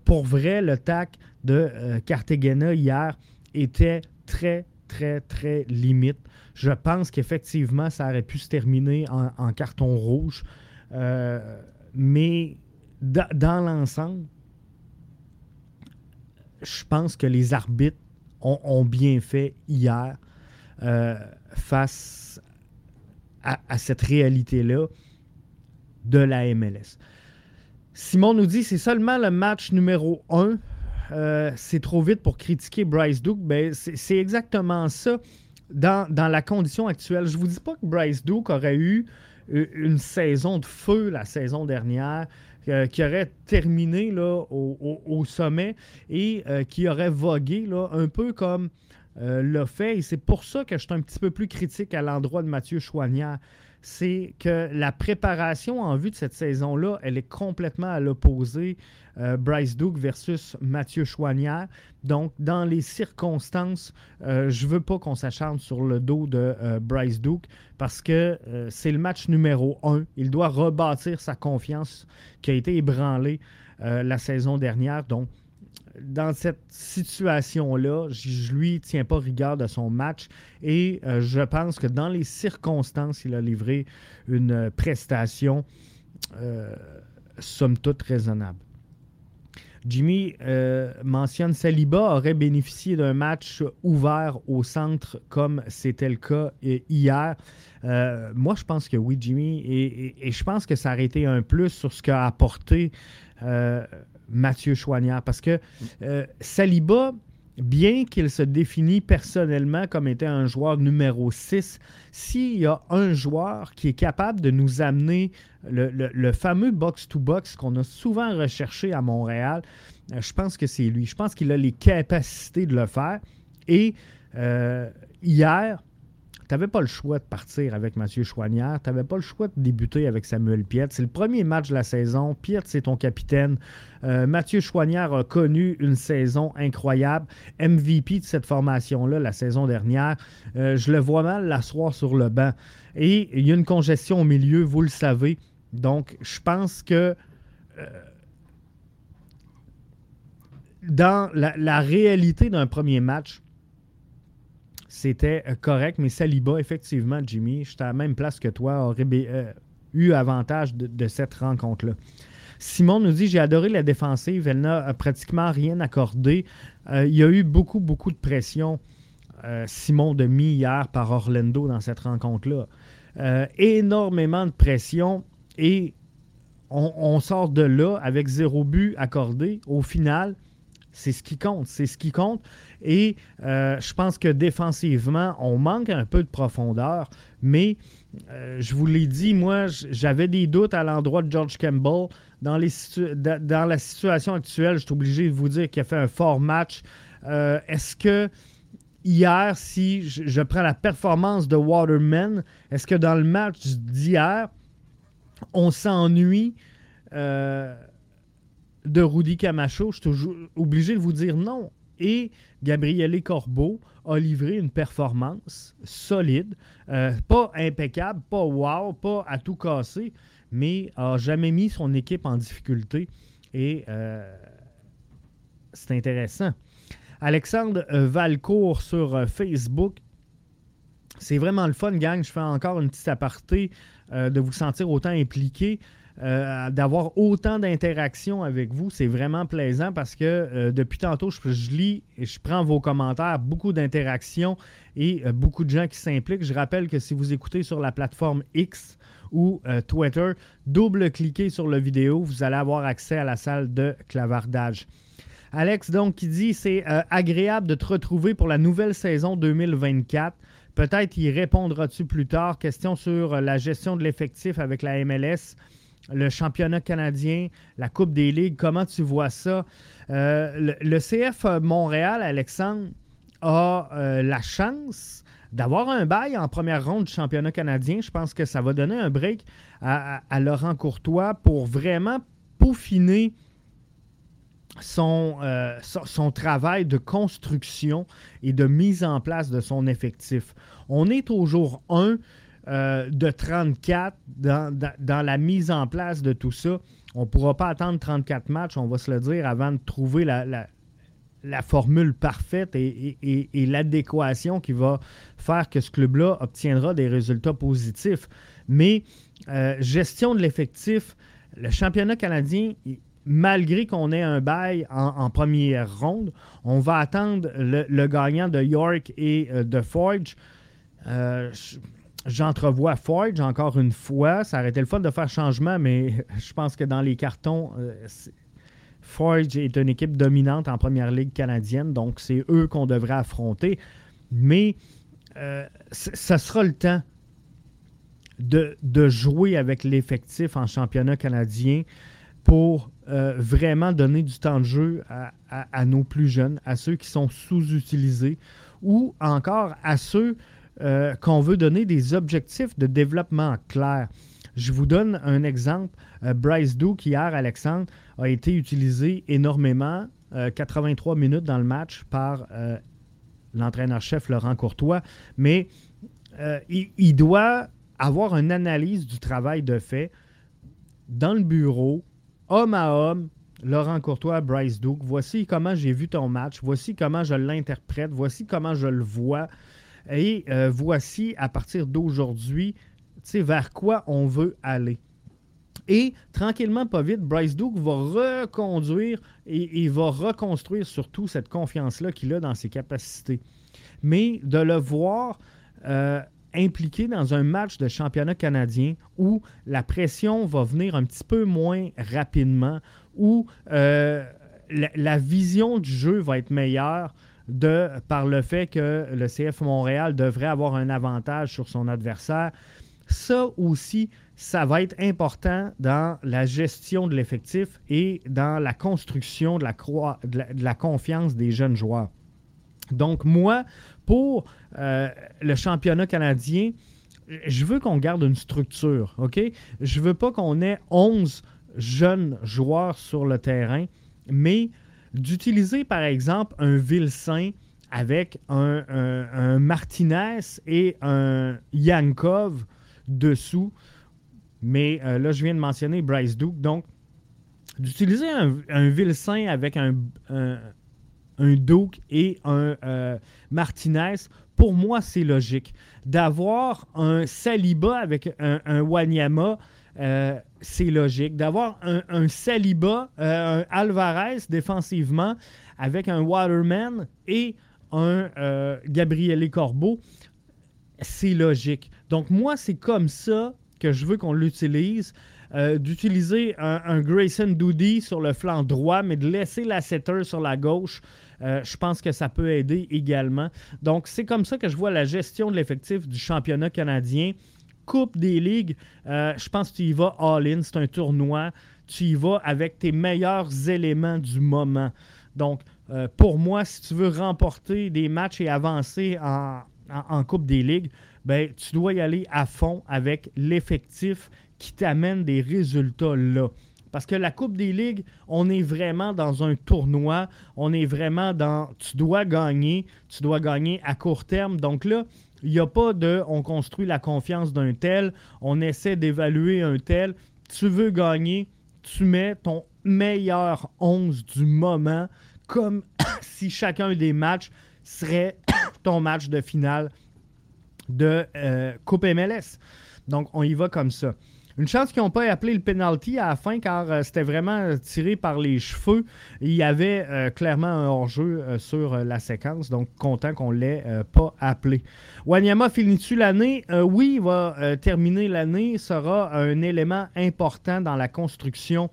pour vrai, le TAC de Cartagena hier était très, très, très limite. Je pense qu'effectivement, ça aurait pu se terminer en, carton rouge. Euh, mais dans l'ensemble, je pense que les arbitres ont, bien fait hier euh, face à, cette réalité-là de la MLS. Simon nous dit c'est seulement le match numéro 1 euh, c'est trop vite pour critiquer Bryce Duke. Ben, c'est exactement ça dans, la condition actuelle. Je ne vous dis pas que Bryce Duke aurait eu euh, une saison de feu la saison dernière, euh, qui aurait terminé là, au, sommet et qui aurait vogué là, un peu comme l'a fait. Et c'est pour ça que je suis un petit peu plus critique à l'endroit de Mathieu Chouanière c'est que la préparation en vue de cette saison-là, elle est complètement à l'opposé euh, Bryce Duke versus Mathieu Chouanière. Donc, dans les circonstances, euh, je ne veux pas qu'on s'acharne sur le dos de euh, Bryce Duke parce que c'est le match numéro un. Il doit rebâtir sa confiance qui a été ébranlée la saison dernière. Donc, dans cette situation-là, je lui tiens pas rigueur de son match et je pense que dans les circonstances, il a livré une prestation somme toute raisonnable. Jimmy euh, mentionne Saliba aurait bénéficié d'un match ouvert au centre comme c'était le cas euh, hier. Euh, moi, je pense que oui, Jimmy, et, je pense que ça aurait été un plus sur ce qu'a apporté Mathieu Chouanière. Parce que Saliba, bien qu'il se définit personnellement comme étant un joueur numéro 6, s'il y a un joueur qui est capable de nous amener le, fameux box-to-box qu'on a souvent recherché à Montréal, euh, je pense que c'est lui. Je pense qu'il a les capacités de le faire. Et euh, hier, n'avais pas le choix de partir avec Mathieu Chouanière. Tu n'avais pas le choix de débuter avec Samuel Piet. C'est le premier match de la saison. Piet, c'est ton capitaine. Euh, Mathieu Chouanière a connu une saison incroyable. MVP de cette formation-là la saison dernière. je le vois mal l'asseoir sur le banc. Et il y a une congestion au milieu, vous le savez. Donc, je pense que euh, dans la, réalité d'un premier match, c'était euh, correct, mais Saliba, effectivement, Jimmy, j'étais à la même place que toi, aurait euh, eu avantage de, cette rencontre-là. Simon nous dit J'ai adoré la défensive, elle n'a pratiquement rien accordé. il y a eu beaucoup, beaucoup de pression, Simon, de mis hier par Orlando dans cette rencontre-là. énormément de pression. Et on, sort de là avec zéro but accordé. Au final, c'est ce qui compte. C'est ce qui compte. Et euh, je pense que défensivement, on manque un peu de profondeur. Mais euh, je vous l'ai dit, moi, j'avais des doutes à l'endroit de George Campbell. Dans, la situation actuelle, je suis obligé de vous dire qu'il a fait un fort match. Euh, est-ce que hier, si je prends la performance de Waterman, est-ce que dans le match d'hier, on s'ennuie de Rudy Camacho, je suis toujours obligé de vous dire non. et Gabriele Corbeau a livré une performance solide, euh, pas impeccable, pas wow, pas à tout casser, mais a jamais mis son équipe en difficulté. Et euh, c'est intéressant. Alexandre Valcourt sur Facebook. C'est vraiment le fun, gang. Je fais encore une petite aparté de vous sentir autant impliqué. Euh, d'avoir autant d'interactions avec vous. C'est vraiment plaisant parce que euh, depuis tantôt, je, lis et je prends vos commentaires, beaucoup d'interactions et euh, beaucoup de gens qui s'impliquent. Je rappelle que si vous écoutez sur la plateforme X ou Twitter, double-cliquez sur la vidéo, vous allez avoir accès à la salle de clavardage. Alex, donc, qui dit c'est agréable de te retrouver pour la nouvelle saison 2024. Peut-être y répondras-tu plus tard. Question sur la gestion de l'effectif avec la MLS le championnat canadien, la Coupe des Ligues, comment tu vois ça? Euh, le, CF Montréal, Alexandre, a euh, la chance d'avoir un bail en première ronde du championnat canadien. Je pense que ça va donner un break à, Laurent Courtois pour vraiment peaufiner son, euh, son, travail de construction et de mise en place de son effectif. On est au jour 1 euh, de 34 dans, la mise en place de tout ça. On ne pourra pas attendre 34 matchs, on va se le dire, avant de trouver la, formule parfaite et, l'adéquation qui va faire que ce club-là obtiendra des résultats positifs. Mais euh, gestion de l'effectif, le championnat canadien, malgré qu'on ait un bail en, première ronde, on va attendre le, gagnant de York et euh, de Forge. J'entrevois Forge encore une fois. Ça aurait été le fun de faire changement, mais je pense que dans les cartons, euh, Forge est une équipe dominante en première ligue canadienne, donc c'est eux qu'on devrait affronter. Mais euh, ça sera le temps de, jouer avec l'effectif en championnat canadien pour euh, vraiment donner du temps de jeu à nos plus jeunes, à ceux qui sont sous-utilisés ou encore à ceux euh, qu'on veut donner des objectifs de développement clairs. Je vous donne un exemple. Euh, Bryce Duke, hier, Alexandre, a été utilisé énormément, 83 euh, minutes dans le match par l'entraîneur-chef Laurent Courtois, mais il, il, doit avoir une analyse du travail de fait dans le bureau, homme à homme, Laurent Courtois, Bryce Duke. Voici comment j'ai vu ton match, voici comment je l'interprète, voici comment je le vois. Et euh, voici, à partir d'aujourd'hui, vers quoi on veut aller. Et tranquillement, pas vite, Bryce Duke va reconduire et, va reconstruire surtout cette confiance-là qu'il a dans ses capacités. Mais de le voir euh, impliqué dans un match de championnat canadien où la pression va venir un petit peu moins rapidement, où euh, la, vision du jeu va être meilleure, de, par le fait que le CF Montréal devrait avoir un avantage sur son adversaire. Ça aussi, ça va être important dans la gestion de l'effectif et dans la construction de la, confiance des jeunes joueurs. Donc moi, pour euh, le championnat canadien, je veux qu'on garde une structure, OK? Je veux pas qu'on ait 11 jeunes joueurs sur le terrain, mais d'utiliser, par exemple, un Vilsain avec un, Martinez et un Yankov dessous. Mais euh, là, je viens de mentionner Bryce Duke. Donc, d'utiliser un, un avec un, un, Duke et un euh, Martinez, pour moi, c'est logique. D'avoir un Saliba avec un, Wanyama, euh, c'est logique. D'avoir un, Saliba, euh, un Alvarez défensivement avec un Waterman et un euh, Gabriele Corbeau, c'est logique. Donc moi, c'est comme ça que je veux qu'on l'utilise. d'utiliser un, Grayson Doody sur le flanc droit, mais de laisser la setter sur la gauche. je pense que ça peut aider également. Donc, c'est comme ça que je vois la gestion de l'effectif du championnat canadien. Coupe des ligues, euh, je pense que tu y vas all-in. C'est un tournoi. Tu y vas avec tes meilleurs éléments du moment. Donc, euh, pour moi, si tu veux remporter des matchs et avancer en, Coupe des ligues, ben, tu dois y aller à fond avec l'effectif qui t'amène des résultats là. Parce que la Coupe des Ligues, on est vraiment dans un tournoi. On est vraiment dans. Tu dois gagner. Tu dois gagner à court terme. Donc là, il n'y a pas de. On construit la confiance d'un tel. On essaie d'évaluer un tel. Tu veux gagner. Tu mets ton meilleur 11 du moment comme si chacun des matchs serait ton match de finale de euh, Coupe MLS. Donc, on y va comme ça. Une chance qu'ils n'ont pas appelé le penalty à la fin car euh, c'était vraiment tiré par les cheveux. Il y avait euh, clairement un hors-jeu sur la séquence, donc content qu'on ne l'ait pas appelé. Wanyama finit-tu l'année? oui, il va terminer l'année. sera un élément important dans la construction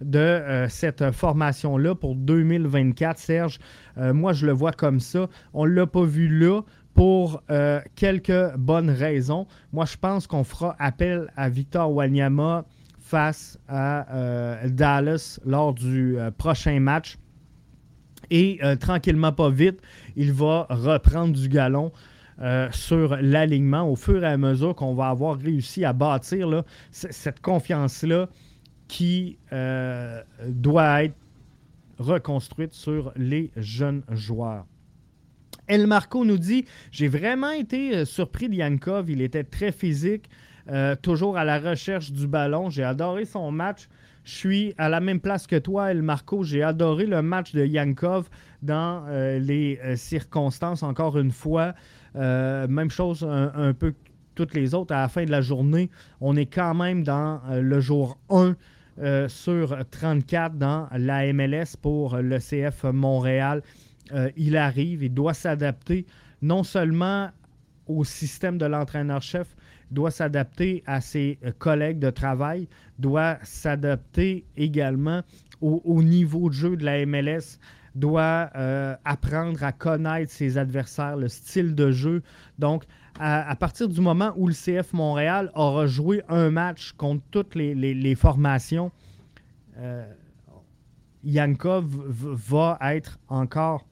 de cette formation-là pour 2024. Serge, moi je le vois comme ça. On ne l'a pas vu là pour euh, quelques bonnes raisons. Moi, je pense qu'on fera appel à Victor Wanyama face à euh, Dallas lors du euh, prochain match. Et tranquillement, pas vite, il va reprendre du galon sur l'alignement au fur et à mesure qu'on va avoir réussi à bâtir cette confiance-là qui doit être reconstruite sur les jeunes joueurs. El Marco nous dit J'ai vraiment été euh, surpris de Yankov. Il était très physique, euh, toujours à la recherche du ballon. J'ai adoré son match. Je suis à la même place que toi, El Marco. J'ai adoré le match de Yankov dans euh, les circonstances, encore une fois. même chose un, peu toutes les autres. À la fin de la journée, on est quand même dans le jour 1 sur 34 dans la MLS pour le CF Montréal. Euh, il arrive, il doit s'adapter non seulement au système de l'entraîneur-chef, doit s'adapter à ses euh, collègues de travail, doit s'adapter également au, niveau de jeu de la MLS, doit euh, apprendre à connaître ses adversaires, le style de jeu. Donc, à, partir du moment où le CF Montréal aura joué un match contre toutes les, formations, Yankov va être encore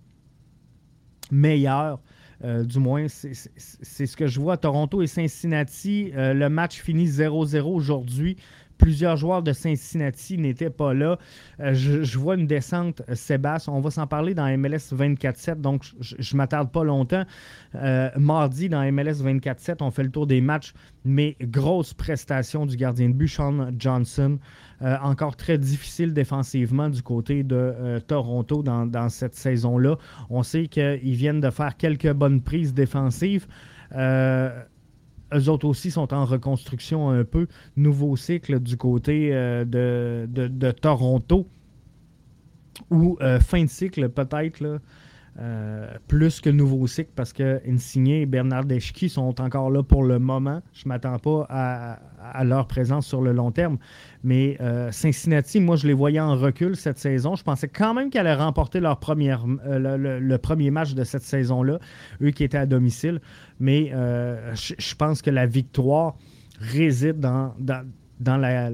meilleur. Euh, du moins, c'est ce que je vois. Toronto et Cincinnati, euh, le match finit 0-0 aujourd'hui. Plusieurs joueurs de Cincinnati n'étaient pas là. Euh, je, vois une descente, Sébastien. On va s'en parler dans MLS 24-7, donc je ne m'attarde pas longtemps. mardi, dans MLS 24-7, on fait le tour des matchs, mais grosse prestation du gardien de but, Sean Johnson. Euh, encore très difficile défensivement du côté de euh, Toronto dans, cette saison-là. On sait qu'ils viennent de faire quelques bonnes prises défensives. Euh, eux autres aussi sont en reconstruction un peu. Nouveau cycle du côté de, Toronto. Ou fin de cycle peut-être. Plus que nouveau cycle parce que Insigné et Bernard Deschki sont encore là pour le moment. Je ne m'attends pas à, leur présence sur le long terme. Mais euh, Cincinnati, moi, je les voyais en recul cette saison. Je pensais quand même qu'elle allait remporter euh, le, premier match de cette saison-là, eux qui étaient à domicile. Mais euh, je, pense que la victoire réside dans, dans, la,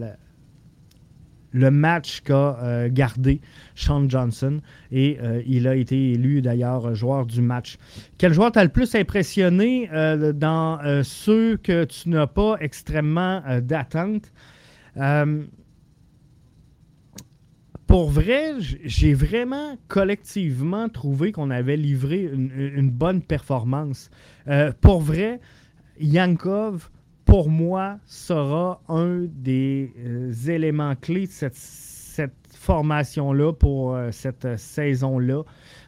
le match qu'a gardé Sean Johnson. Et il a été élu d'ailleurs joueur du match. Quel joueur t'a le plus impressionné dans ceux que tu n'as pas extrêmement d'attente? Euh, pour vrai, j'ai vraiment collectivement trouvé qu'on avait livré une, bonne performance. Euh, pour vrai, Yankov, pour moi, sera un des euh, éléments clés de cette, formation-là pour cette saison-là.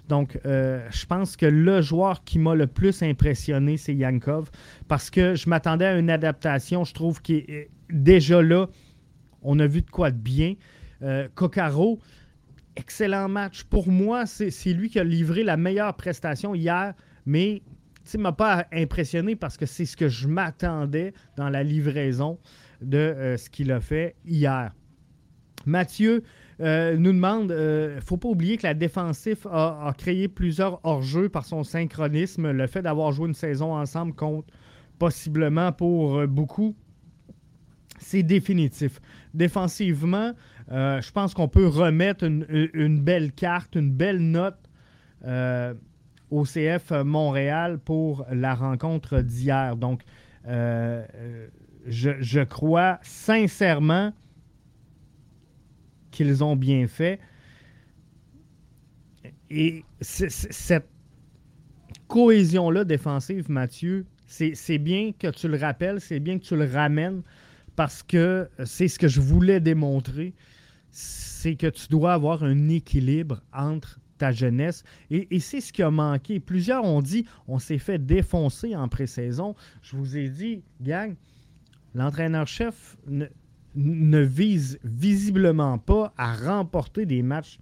Donc, je pense que le joueur qui m'a le plus impressionné, c'est Yankov, parce que je m'attendais à une adaptation, je trouve, qui est déjà là on a vu de quoi de bien. Euh, Coccaro, excellent match. Pour moi, c'est lui qui a livré la meilleure prestation hier, mais ne m'a pas impressionné parce que c'est ce que je m'attendais dans la livraison de euh, ce qu'il a fait hier. Mathieu euh, nous demande, il ne faut pas oublier que la défensive a, créé plusieurs hors-jeux par son synchronisme. Le fait d'avoir joué une saison ensemble compte possiblement pour beaucoup. C'est définitif défensivement, euh, je pense qu'on peut remettre une, belle carte, une belle note euh, au CF Montréal pour la rencontre d'hier. Donc, euh, je, crois sincèrement qu'ils ont bien fait. Et cette cohésion-là défensive, Mathieu, c'est bien que tu le rappelles, c'est bien que tu le ramènes parce que c'est ce que je voulais démontrer. C'est que tu dois avoir un équilibre entre ta jeunesse. Et, c'est ce qui a manqué. Plusieurs ont dit on s'est fait défoncer en pré-saison. Je vous ai dit, gang, l'entraîneur-chef ne, vise visiblement pas à remporter des matchs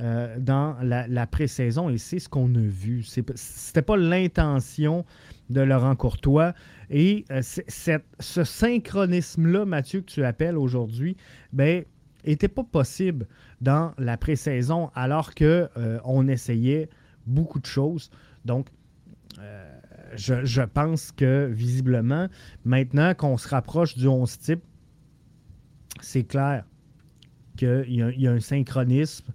euh, dans la, pré-saison et c'est ce qu'on a vu. Ce n'était pas l'intention de Laurent Courtois. Et euh, ce synchronisme-là, Mathieu, que tu appelles aujourd'hui, ben, n'était pas possible dans la pré-saison alors qu'on euh, on essayait beaucoup de choses. Donc, je, pense que visiblement, maintenant qu'on se rapproche du 11 type, c'est clair qu'il y, a un synchronisme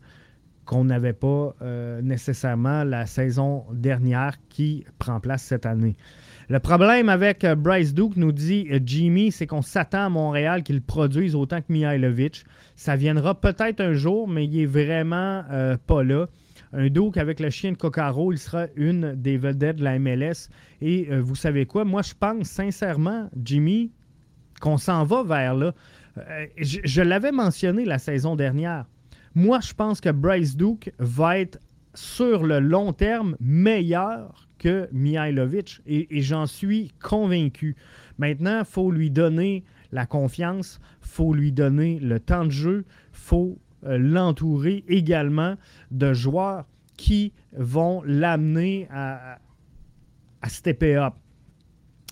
qu'on n'avait pas euh, nécessairement la saison dernière qui prend place cette année. Le problème avec euh, Bryce Duke, nous dit euh, Jimmy, c'est qu'on s'attend à Montréal qu'il produise autant que Mihailovic. Ça viendra peut-être un jour, mais il est vraiment pas là. Un Duke avec le chien de Cocaro, il sera une des vedettes de la MLS. Et vous savez quoi? Moi, je pense sincèrement, Jimmy, qu'on s'en va vers là. je l'avais mentionné la saison dernière. Moi, je pense que Bryce Duke va être sur le long terme meilleur que Mihailovic et, j'en suis convaincu. Maintenant, il faut lui donner la confiance, il faut lui donner le temps de jeu, il faut euh, l'entourer également de joueurs qui vont l'amener à, à stepper up.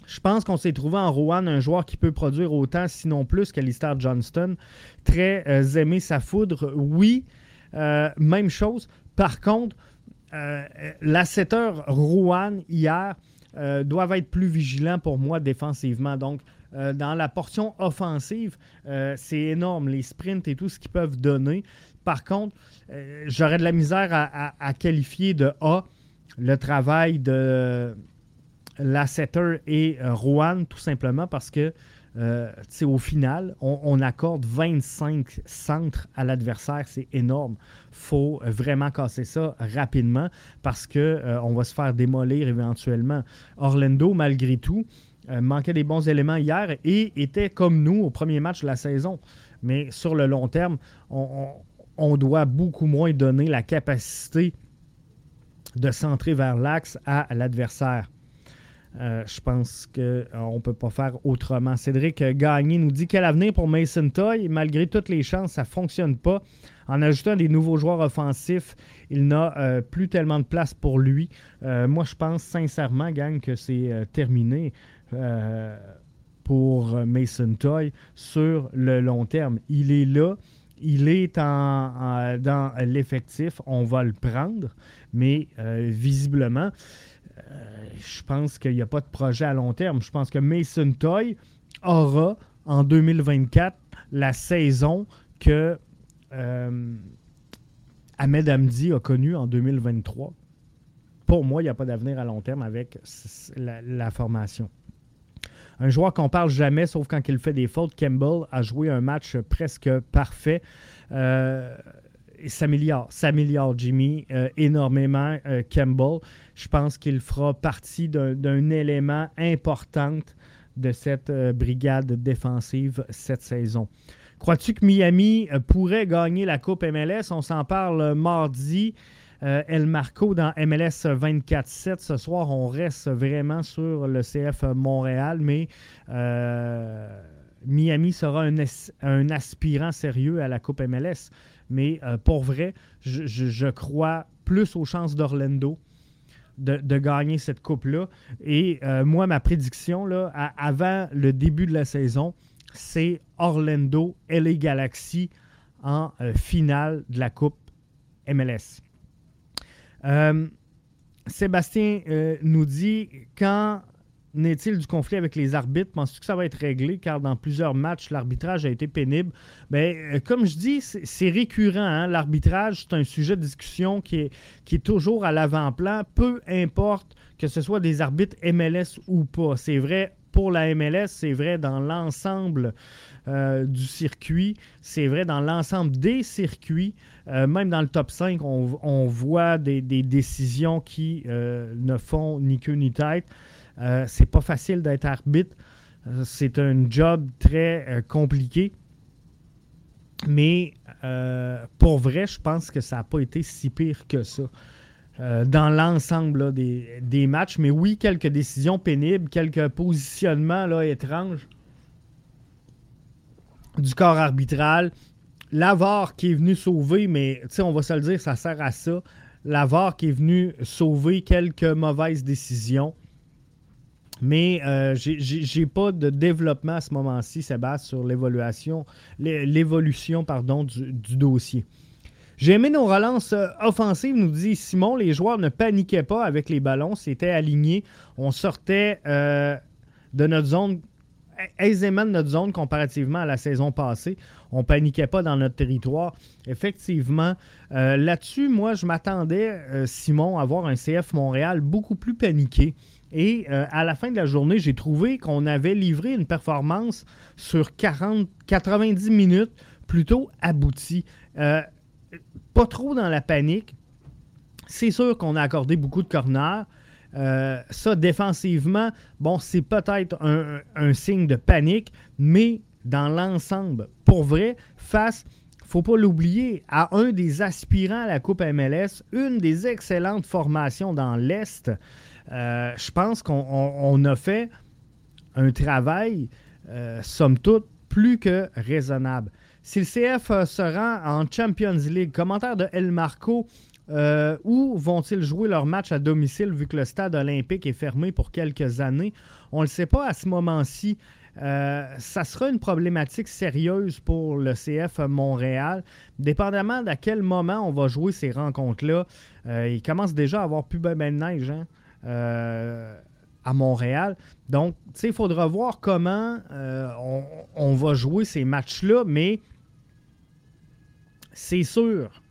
Je pense qu'on s'est trouvé en Rouen un joueur qui peut produire autant, sinon plus, qu'Alistair Johnston. Très euh, aimé sa foudre, oui. Euh, même chose. Par contre, l'assetteur Rouen hier doivent être plus vigilants pour moi défensivement. Donc, dans la portion offensive, c'est énorme, les sprints et tout ce qu'ils peuvent donner. Par contre, j'aurais de la misère à, qualifier de A le travail de Lasseter et euh, Rouen, tout simplement parce que euh, au final, on, accorde 25 centres à l'adversaire. C'est énorme. Faut vraiment casser ça rapidement parce qu'on euh, va se faire démolir éventuellement. Orlando, malgré tout, manquait des bons éléments hier et était comme nous au premier match de la saison. Mais sur le long terme, on doit beaucoup moins donner la capacité de centrer vers l'axe à l'adversaire. Euh, je pense qu'on euh, ne peut pas faire autrement. Cédric Gagné nous dit quel avenir pour Mason Toy. Malgré toutes les chances, ça ne fonctionne pas. En ajoutant des nouveaux joueurs offensifs, il n'a euh, plus tellement de place pour lui. moi, je pense sincèrement, gang, que c'est terminé pour Mason Toy sur le long terme. Il est là. Il est dans l'effectif. On va le prendre. Mais visiblement, je pense qu'il n'y a pas de projet à long terme. Je pense que Mason Toy aura en 2024 la saison que euh, Ahmed Hamdi a connue en 2023. Pour moi, il n'y a pas d'avenir à long terme avec la, formation. Un joueur qu'on parle jamais, sauf quand il fait des fautes, Campbell a joué un match presque parfait. Euh, s'améliore, s'améliore Jimmy euh, énormément. Euh, Campbell, je pense qu'il fera partie d'un élément important de cette euh, brigade défensive cette saison. Crois-tu que Miami pourrait gagner la Coupe MLS? On s'en parle mardi. El Marco dans MLS 24-7. Ce soir, on reste vraiment sur le CF Montréal, mais Miami sera un, aspirant sérieux à la Coupe MLS. Mais euh, pour vrai, je, crois plus aux chances d'Orlando de, gagner cette coupe-là. Et euh, moi, ma prédiction, là, avant le début de la saison, c'est Orlando LA Galaxy en euh, finale de la Coupe MLS. Sébastien nous dit quand n'est-il du conflit avec les arbitres? Penses-tu que ça va être réglé? Car dans plusieurs matchs, l'arbitrage a été pénible. Mais ben, euh, comme je dis, c'est récurrent. Hein. L'arbitrage, c'est un sujet de discussion qui est, qui est toujours à l'avant-plan, peu importe que ce soit des arbitres MLS ou pas. C'est vrai pour la MLS, c'est vrai dans l'ensemble du circuit. C'est vrai dans l'ensemble des circuits. même dans le top 5, on, voit des, décisions qui ne font ni queue ni tête. C'est pas facile d'être arbitre. c'est un job très compliqué. Mais pour vrai, je pense que ça n'a pas été si pire que ça. Euh, dans l'ensemble des, matchs. Mais oui, quelques décisions pénibles, quelques positionnements là, étranges du corps arbitral. L'avare qui est venu sauver, mais on va se le dire, ça sert à ça. L'avare qui est venu sauver quelques mauvaises décisions. Mais euh, j'ai pas de développement à ce moment-ci, Sébastien, sur l'évolution, l'évolution pardon, du dossier. J'ai aimé nos relances euh, offensives, nous dit Simon. Les joueurs ne paniquaient pas avec les ballons, c'était aligné. On sortait euh, de notre zone, aisément de notre zone comparativement à la saison passée. On paniquait pas dans notre territoire. Effectivement, euh, là-dessus, moi, je m'attendais, Simon, à voir un CF Montréal beaucoup plus paniqué. Et à la fin de la journée, j'ai trouvé qu'on avait livré une performance sur 40, 90 minutes plutôt aboutie pas trop dans la panique. C'est sûr qu'on a accordé beaucoup de corners. Euh, ça, défensivement, bon, c'est peut-être un, signe de panique, mais dans l'ensemble, pour vrai, face, faut pas l'oublier, à un des aspirants à la Coupe MLS, une des excellentes formations dans l'Est, euh, je pense qu'on a fait un travail, euh, somme toute, plus que raisonnable. Si le CF euh, se rend en Champions League, commentaire de El Marco, euh, où vont-ils jouer leur match à domicile vu que le stade olympique est fermé pour quelques années? On ne le sait pas à ce moment-ci. Euh, ça sera une problématique sérieuse pour le CF Montréal. Dépendamment d'à quel moment on va jouer ces rencontres-là, il commence déjà à avoir plus ben, ben de neige hein, à Montréal. Donc, il faudra voir comment on, on, va jouer ces matchs-là, mais c'est sûr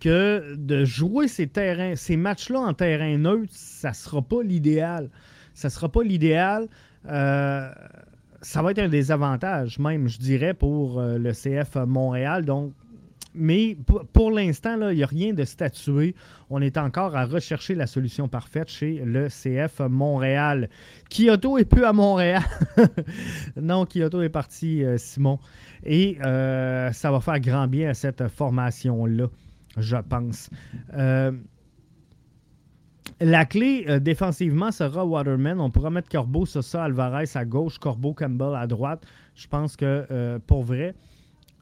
que de jouer ces terrains, ces matchs-là en terrain neutre, ça ne sera pas l'idéal. Ça ne sera pas l'idéal. Euh, ça va être un désavantage, même, je dirais, pour euh, le CF Montréal. Donc, mais pour, l'instant, il n'y a rien de statué. On est encore à rechercher la solution parfaite chez le CF Montréal. Kyoto est plus à Montréal. non, Kyoto est parti, euh, Simon. Et euh, ça va faire grand bien à cette formation-là, je pense. Euh, la clé défensivement sera Waterman. On pourra mettre Corbeau, Sosa, Alvarez à gauche, Corbeau, Campbell à droite. Je pense que pour vrai,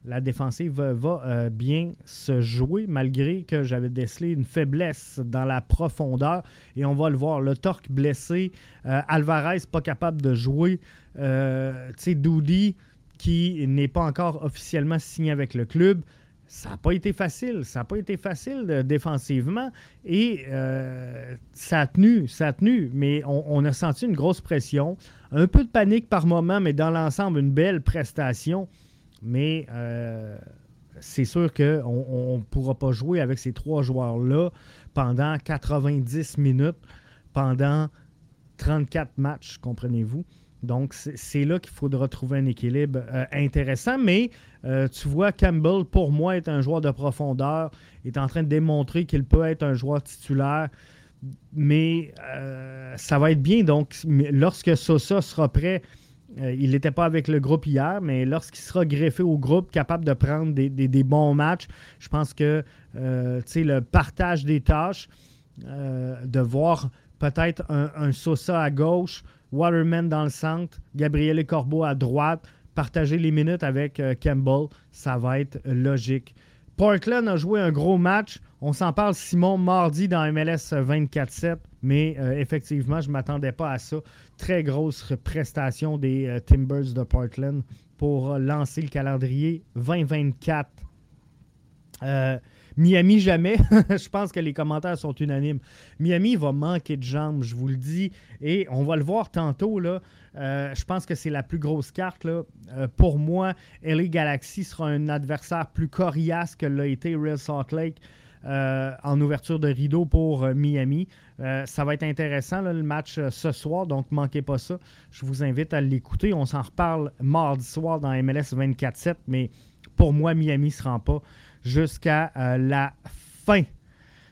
la défensive va bien se jouer, malgré que j'avais décelé une faiblesse dans la profondeur. Et on va le voir. Le Torque blessé, Alvarez pas capable de jouer. tu sais, Doudi, qui n'est pas encore officiellement signé avec le club. Ça n'a pas été facile. Ça n'a pas été facile euh, défensivement. Et euh, ça a tenu, ça a tenu. Mais on, a senti une grosse pression. Un peu de panique par moment, mais dans l'ensemble, une belle prestation. Mais euh, c'est sûr qu'on ne pourra pas jouer avec ces trois joueurs-là pendant 90 minutes, pendant 34 matchs, comprenez-vous? Donc, c'est là qu'il faudra trouver un équilibre euh, intéressant. Mais euh, tu vois, Campbell, pour moi, est un joueur de profondeur, est en train de démontrer qu'il peut être un joueur titulaire. Mais ça va être bien. Donc, lorsque Sosa sera prêt, il n'était pas avec le groupe hier, mais lorsqu'il sera greffé au groupe, capable de prendre des, bons matchs, je pense que le partage des tâches, de voir peut-être un, Sosa à gauche, Waterman dans le centre, Gabriel Corbeau à droite, partager les minutes avec euh, Campbell, ça va être logique. Portland a joué un gros match. On s'en parle, Simon, mardi dans MLS 24-7. Mais euh, effectivement, je ne m'attendais pas à ça. Très grosse prestation des euh, Timbers de Portland pour lancer le calendrier 2024. Miami, jamais. je pense que les commentaires sont unanimes. Miami va manquer de jambes, je vous le dis. Et on va le voir tantôt. Là. Euh, je pense que c'est la plus grosse carte. Là. Euh, pour moi, LA Galaxy sera un adversaire plus coriace que l'a été Real Salt Lake. En ouverture de rideau pour Miami. ça va être intéressant le match ce soir, donc manquez pas ça. Je vous invite à l'écouter. On s'en reparle mardi soir dans MLS 24-7, mais pour moi, Miami ne se rend pas jusqu'à la fin.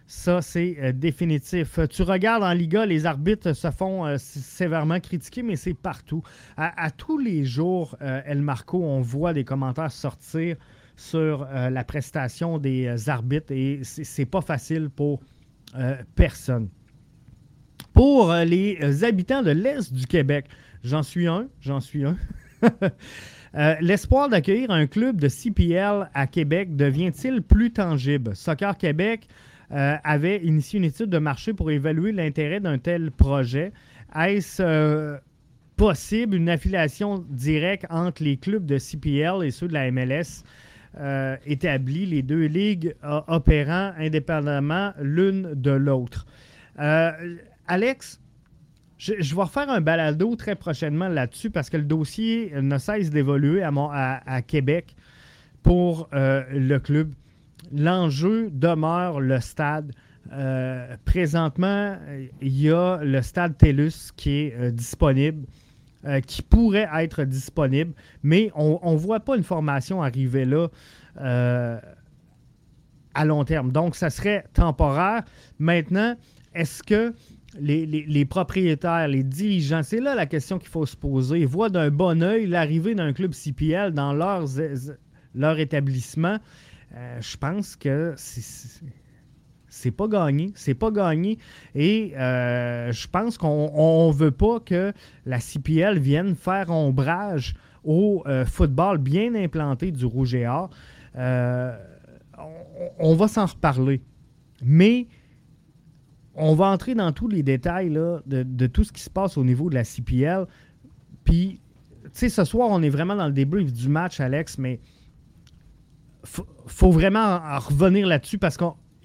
Ça, c'est euh, définitif. Tu regardes en Liga, les arbitres se font euh, sévèrement critiquer, mais c'est partout. À, tous les jours, euh, El Marco, on voit des commentaires sortir sur la prestation des arbitres et c'est pas facile pour personne. Pour les habitants de l'Est du Québec, j'en suis un, j'en suis un. L'espoir d'accueillir un club de CPL à Québec devient-il plus tangible? Soccer Québec euh, avait initié une étude de marché pour évaluer l'intérêt d'un tel projet. Est-ce euh, possible une affiliation directe entre les clubs de CPL et ceux de la MLS euh, établis, les deux ligues opérant indépendamment l'une de l'autre? Alex, je, vais refaire un balado très prochainement là-dessus parce que le dossier ne cesse d'évoluer à, Québec pour le club l'enjeu demeure le stade. Euh, présentement, il y a le stade TELUS qui est euh, disponible, euh, qui pourrait être disponible, mais on ne voit pas une formation arriver là à long terme. Donc, ça serait temporaire. Maintenant, est-ce que les, propriétaires, les dirigeants, c'est là la question qu'il faut se poser, voient d'un bon oeil l'arrivée d'un club CPL dans leur établissement? Euh, je pense que c'est pas gagné. C'est pas gagné. Et euh, je pense qu'on ne veut pas que la CPL vienne faire ombrage au euh, football bien implanté du Rouge et Or. On, va s'en reparler. Mais on va entrer dans tous les détails de, tout ce qui se passe au niveau de la CPL. Puis, tu sais, ce soir, on est vraiment dans le débrief du match, Alex, mais faut vraiment revenir là-dessus parce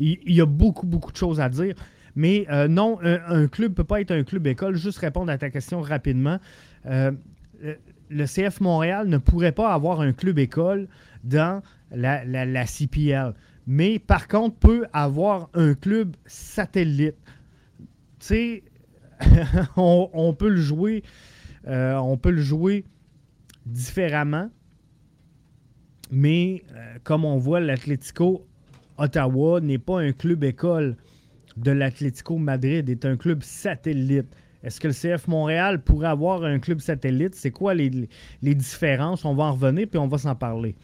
qu'il y a beaucoup, beaucoup de choses à dire. Mais euh, non, un, club ne peut pas être un club école. Juste répondre à ta question rapidement. Euh, le CF Montréal ne pourrait pas avoir un club école dans la, CPL. Mais par contre, peut avoir un club satellite. Tu sais, on, peut le jouer. Euh, on peut le jouer différemment. Mais comme on voit, l'Atlético Ottawa n'est pas un club école de l'Atlético Madrid, est un club satellite. Est-ce que le CF Montréal pourrait avoir un club satellite? C'est quoi les, différences? On va en revenir puis on va s'en parler.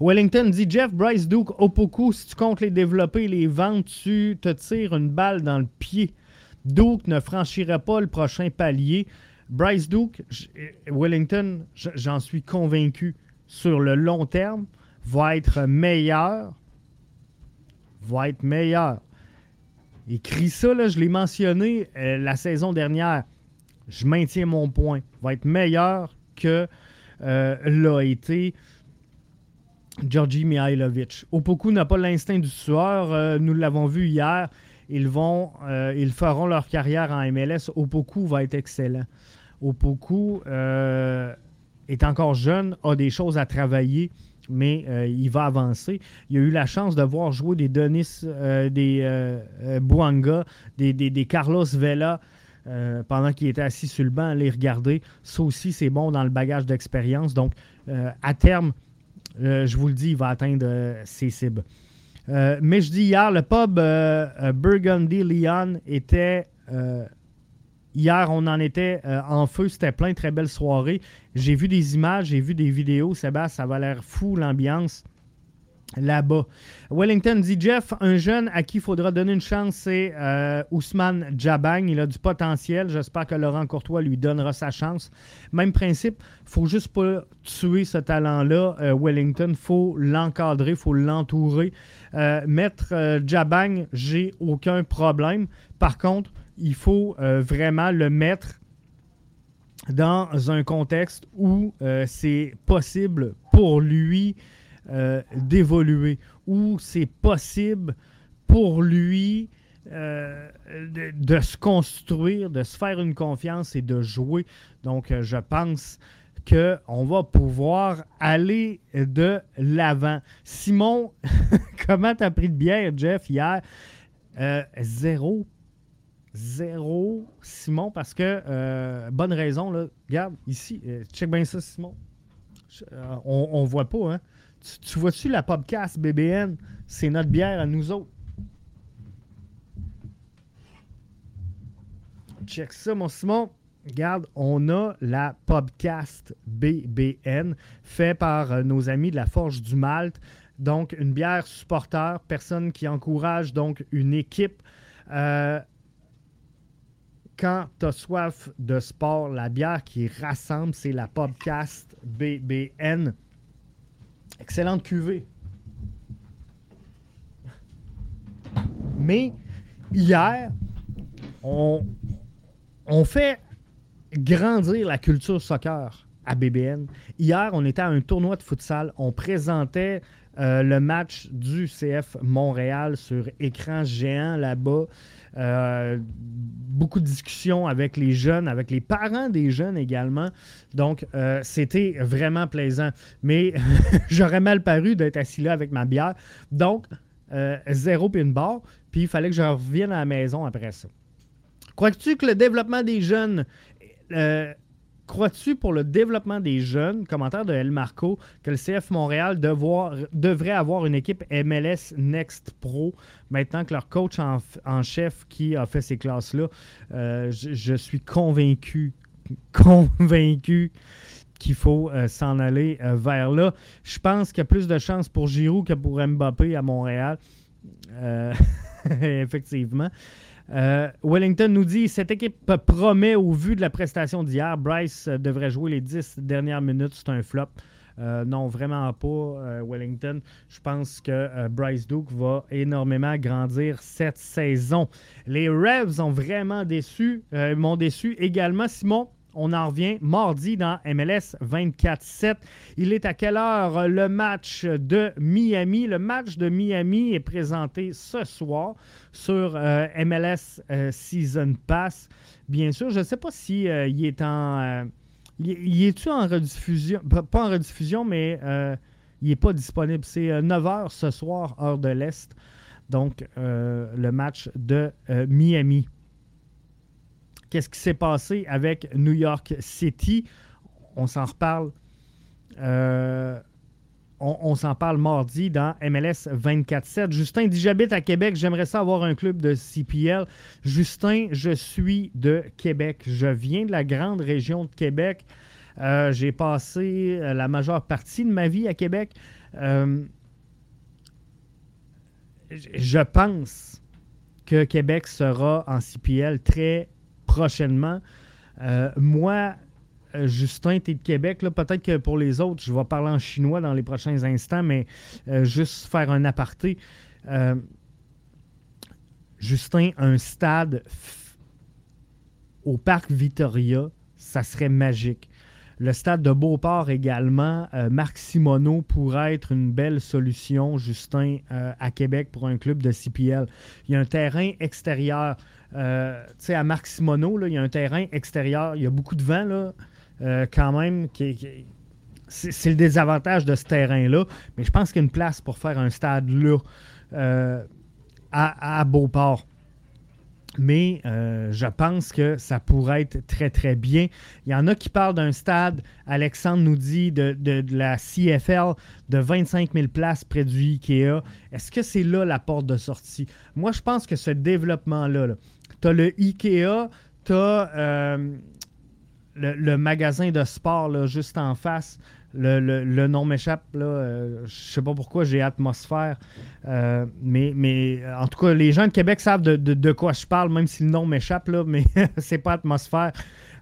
Wellington dit Jeff, Bryce Duke, Opoku, si tu comptes les développer et les vendre, tu te tires une balle dans le pied. Duke ne franchirait pas le prochain palier. Bryce Duke, Wellington, j'en suis convaincu sur le long terme, va être meilleur. Va être meilleur. Écris ça, là, je l'ai mentionné euh, la saison dernière. Je maintiens mon point. Va être meilleur que euh, l'a été Georgi Mihailovic. Opoku n'a pas l'instinct du tueur. Euh, nous l'avons vu hier. Ils, vont, ils feront leur carrière en MLS. Opoku va être excellent. Opoku est encore jeune, a des choses à travailler, mais euh, il va avancer. Il a eu la chance de voir jouer des Denis, euh, des euh, Bouanga, des, Carlos Vela pendant qu'il était assis sur le banc, à les regarder. Ça aussi, c'est bon dans le bagage d'expérience. Donc, à terme, je vous le dis, il va atteindre ses cibles. mais je dis hier, le pub Burgundy Leon était Hier, on en était euh, en feu, c'était plein, très belle soirée. J'ai vu des images, j'ai vu des vidéos, Sébastien, ça va l'air fou l'ambiance là-bas. Wellington dit Jeff, un jeune à qui il faudra donner une chance, c'est euh, Ousmane Jabang. Il a du potentiel. J'espère que Laurent Courtois lui donnera sa chance. Même principe, faut juste pas tuer ce talent-là, euh, Wellington. Faut l'encadrer, faut l'entourer. mettre Jabang, j'ai aucun problème. Par contre, il faut euh, vraiment le mettre dans un contexte où euh, c'est possible pour lui euh, d'évoluer, où c'est possible pour lui de, se construire, de se faire une confiance et de jouer. Donc, je pense qu'on va pouvoir aller de l'avant. Simon, comment t'as pris de bière, Jeff, hier? Euh, zéro. Simon, parce que, euh, bonne raison, là. Regarde, ici, euh, check bien ça, Simon. Euh, on, on voit pas, hein? Tu, tu vois-tu la podcast BBN? C'est notre bière à nous autres. Check ça, mon Simon. Regarde, on a la podcast BBN fait par nos amis de la Forge du Malte. Donc, une bière supporter, personne qui encourage donc une équipe. Euh, quand tu as soif de sport, la bière qui rassemble, c'est la podcast BBN. Excellente cuvée. Mais hier, on, fait grandir la culture soccer à BBN. Hier, on était à un tournoi de futsal. On présentait euh, le match du CF Montréal sur écran géant là-bas. Euh, beaucoup de discussions avec les jeunes, avec les parents des jeunes également. Donc, euh, c'était vraiment plaisant. Mais j'aurais mal paru d'être assis là avec ma bière. Donc, euh, zéro puis une barre. Puis il fallait que je revienne à la maison après ça. Crois-tu que le développement des jeunes. Crois-tu pour le développement des jeunes, commentaire de El Marco, que le CF Montréal devrait avoir une équipe MLS Next Pro maintenant que leur coach en, chef qui a fait ces classes-là, euh, je, suis convaincu, convaincu qu'il faut euh, s'en aller euh, vers là. Je pense qu'il y a plus de chances pour Giroud que pour Mbappé à Montréal. Effectivement. Euh, Wellington nous dit cette équipe promet au vu de la prestation d'hier. Bryce euh, devrait jouer les 10 dernières minutes. C'est un flop. Euh, non, vraiment pas, Wellington. Je pense que Bryce Duke va énormément grandir cette saison. Les Revs ont vraiment déçu, m'ont déçu également. Simon, on en revient mardi dans MLS 24-7. Il est à quelle heure euh, le match de Miami? Le match de Miami est présenté ce soir sur euh, MLS euh, Season Pass. Bien sûr, je ne sais pas si est en... il, est-tu en rediffusion? Pas, en rediffusion, mais il n'est pas disponible. C'est 9h ce soir, heure de l'Est. Donc, le match de Miami. Qu'est-ce qui s'est passé avec New York City? On s'en reparle. euh, on, s'en parle mardi dans MLS 24-7. Justin dit J'habite à Québec, j'aimerais ça avoir un club de CPL. Justin, je suis de Québec. Je viens de la grande région de Québec. Euh, J'ai passé euh, la majeure partie de ma vie à Québec. Je pense que Québec sera en CPL très prochainement. Euh, moi, euh, Justin, tu es de Québec. Peut-être que pour les autres, je vais parler en chinois dans les prochains instants, mais euh, juste faire un aparté. Justin, un stade au parc Victoria, ça serait magique. Le stade de Beauport également, euh, Marc Simoneau pourrait être une belle solution, Justin, euh, à Québec pour un club de CPL. Il y a un terrain extérieur. euh, tu sais, à Marc Simoneau, il y a un terrain extérieur. Il y a beaucoup de vent, là, quand même. c'est le désavantage de ce terrain-là. Mais je pense qu'il y a une place pour faire un stade là, à Beauport. Mais euh, je pense que ça pourrait être très, très bien. Il y en a qui parlent d'un stade, Alexandre nous dit, de, de- la CFL de 25 000 places près du IKEA. Est-ce que c'est là la porte de sortie? Moi, je pense que ce développement-là, tu as le IKEA, tu as le, le magasin de sport là, juste en face. Le, le- nom m'échappe, là. euh, je sais pas pourquoi j'ai atmosphère. Euh, mais, mais euh, en tout cas, les gens de Québec savent de, de- quoi je parle, même si le nom m'échappe, là, mais c'est pas atmosphère.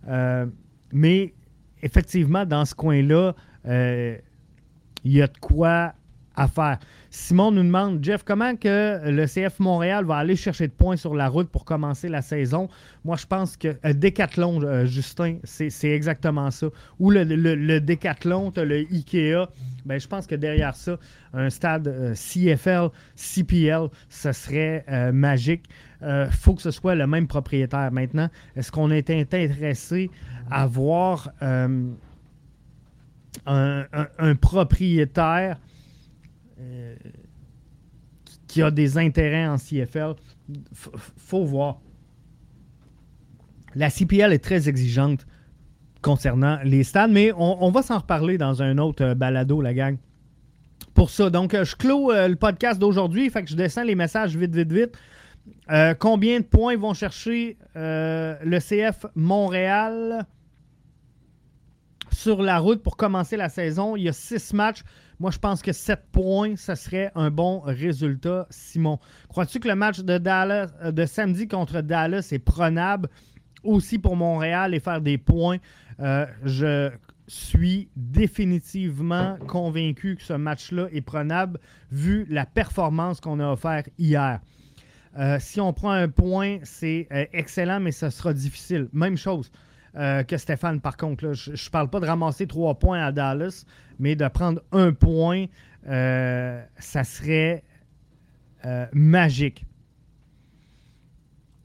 Euh, mais effectivement, dans ce coin-là, il y a de quoi à faire. Simon nous demande, Jeff, comment que le CF Montréal va aller chercher de points sur la route pour commencer la saison? Moi, je pense que euh, Décathlon, euh, Justin, c'est exactement ça. Ou le, le, Décathlon, tu as le Ikea. Ben, je pense que derrière ça, un stade euh, CFL, CPL, ce serait euh, magique. Il faut que ce soit le même propriétaire. Maintenant, est-ce qu'on est intéressé à voir... euh, un, propriétaire euh, qui a des intérêts en CFL. faut voir. La CPL est très exigeante concernant les stades, mais on, va s'en reparler dans un autre euh, balado, la gang. Pour ça, donc, je clôt le podcast d'aujourd'hui, fait que je descends les messages vite, vite, vite. Euh, combien de points vont chercher euh, le CF Montréal sur la route pour commencer la saison? Il y a six matchs. Moi, je pense que sept points, ce serait un bon résultat, Simon. Crois-tu que le match euh, de samedi contre Dallas est prenable aussi pour Montréal et faire des points? je suis définitivement convaincu que ce match-là est prenable vu la performance qu'on a offert hier. Euh, si on prend un point, c'est euh, excellent, mais ce sera difficile. Même chose euh, que Stéphane, par contre. je ne parle pas de ramasser trois points à Dallas, mais de prendre un point, ça serait magique.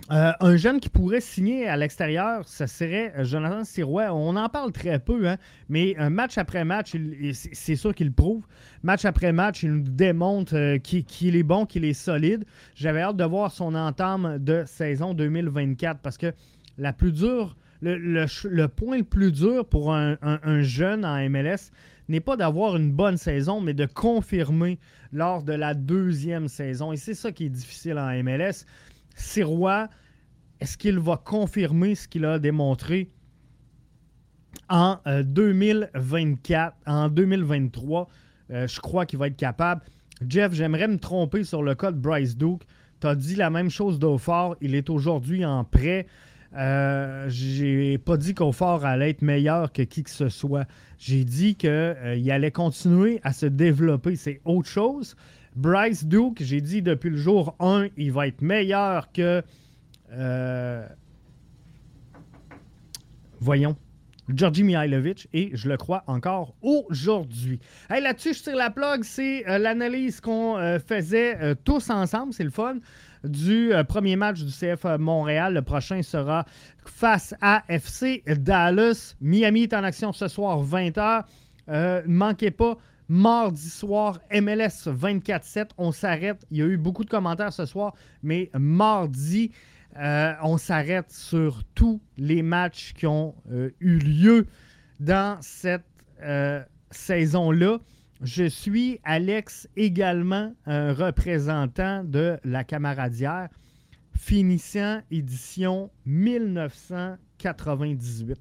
Euh, un jeune qui pourrait signer à l'extérieur, ce serait euh, Jonathan Sirois. On en parle très peu, hein, mais match après match, c'est sûr qu'il prouve. Match après match, il nous démontre euh, qu'il est bon, qu'il est solide. J'avais hâte de voir son entame de saison 2024 parce que la plus dure, le, point le plus dur pour un, un jeune en MLS n'est pas d'avoir une bonne saison, mais de confirmer lors de la deuxième saison. Et c'est ça qui est difficile en MLS. Sirois, est-ce qu'il va confirmer ce qu'il a démontré en 2024, euh, en 2023? Euh, je crois qu'il va être capable. Jeff, j'aimerais me tromper sur le cas de Bryce Duke. Tu as dit la même chose d'Aufort. Il est aujourd'hui en prêt. Euh, j'ai pas dit qu'Aufort allait être meilleur que qui que ce soit. J'ai dit qu'il euh, allait continuer à se développer. C'est autre chose. Bryce Duke, j'ai dit depuis le jour 1, il va être meilleur que. Euh, voyons. Georgi Mihailovic et je le crois encore aujourd'hui. Hey, Là-dessus, je tire la plug, c'est l'analyse qu'on faisait tous ensemble, c'est le fun, du premier match du CF Montréal. Le prochain sera face à FC Dallas. Miami est en action ce soir, 20h. ne manquez pas Mardi soir, MLS 24-7, on s'arrête. Il y a eu beaucoup de commentaires ce soir, mais mardi, euh, on s'arrête sur tous les matchs qui ont euh, eu lieu dans cette euh, saison-là. Je suis Alex, également un représentant de la Camaradière, finissant édition 1998.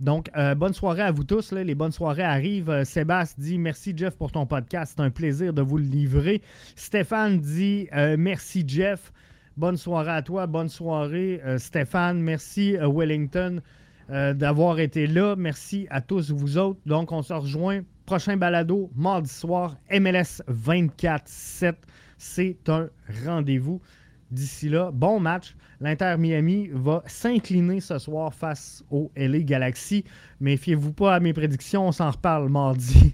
Donc, euh, bonne soirée à vous tous. Les bonnes soirées arrivent. Euh, Sébastien dit merci Jeff pour ton podcast. C'est un plaisir de vous le livrer. Stéphane dit euh, merci Jeff. Bonne soirée à toi. Bonne soirée Stéphane. Merci Wellington d'avoir été là. Merci à tous vous autres. Donc, on se rejoint. Prochain balado, mardi soir, MLS 24-7. C'est un rendez-vous. D'ici là, bon match. L'Inter Miami va s'incliner ce soir face au LA Galaxy. Méfiez-vous pas à mes prédictions, on s'en reparle mardi.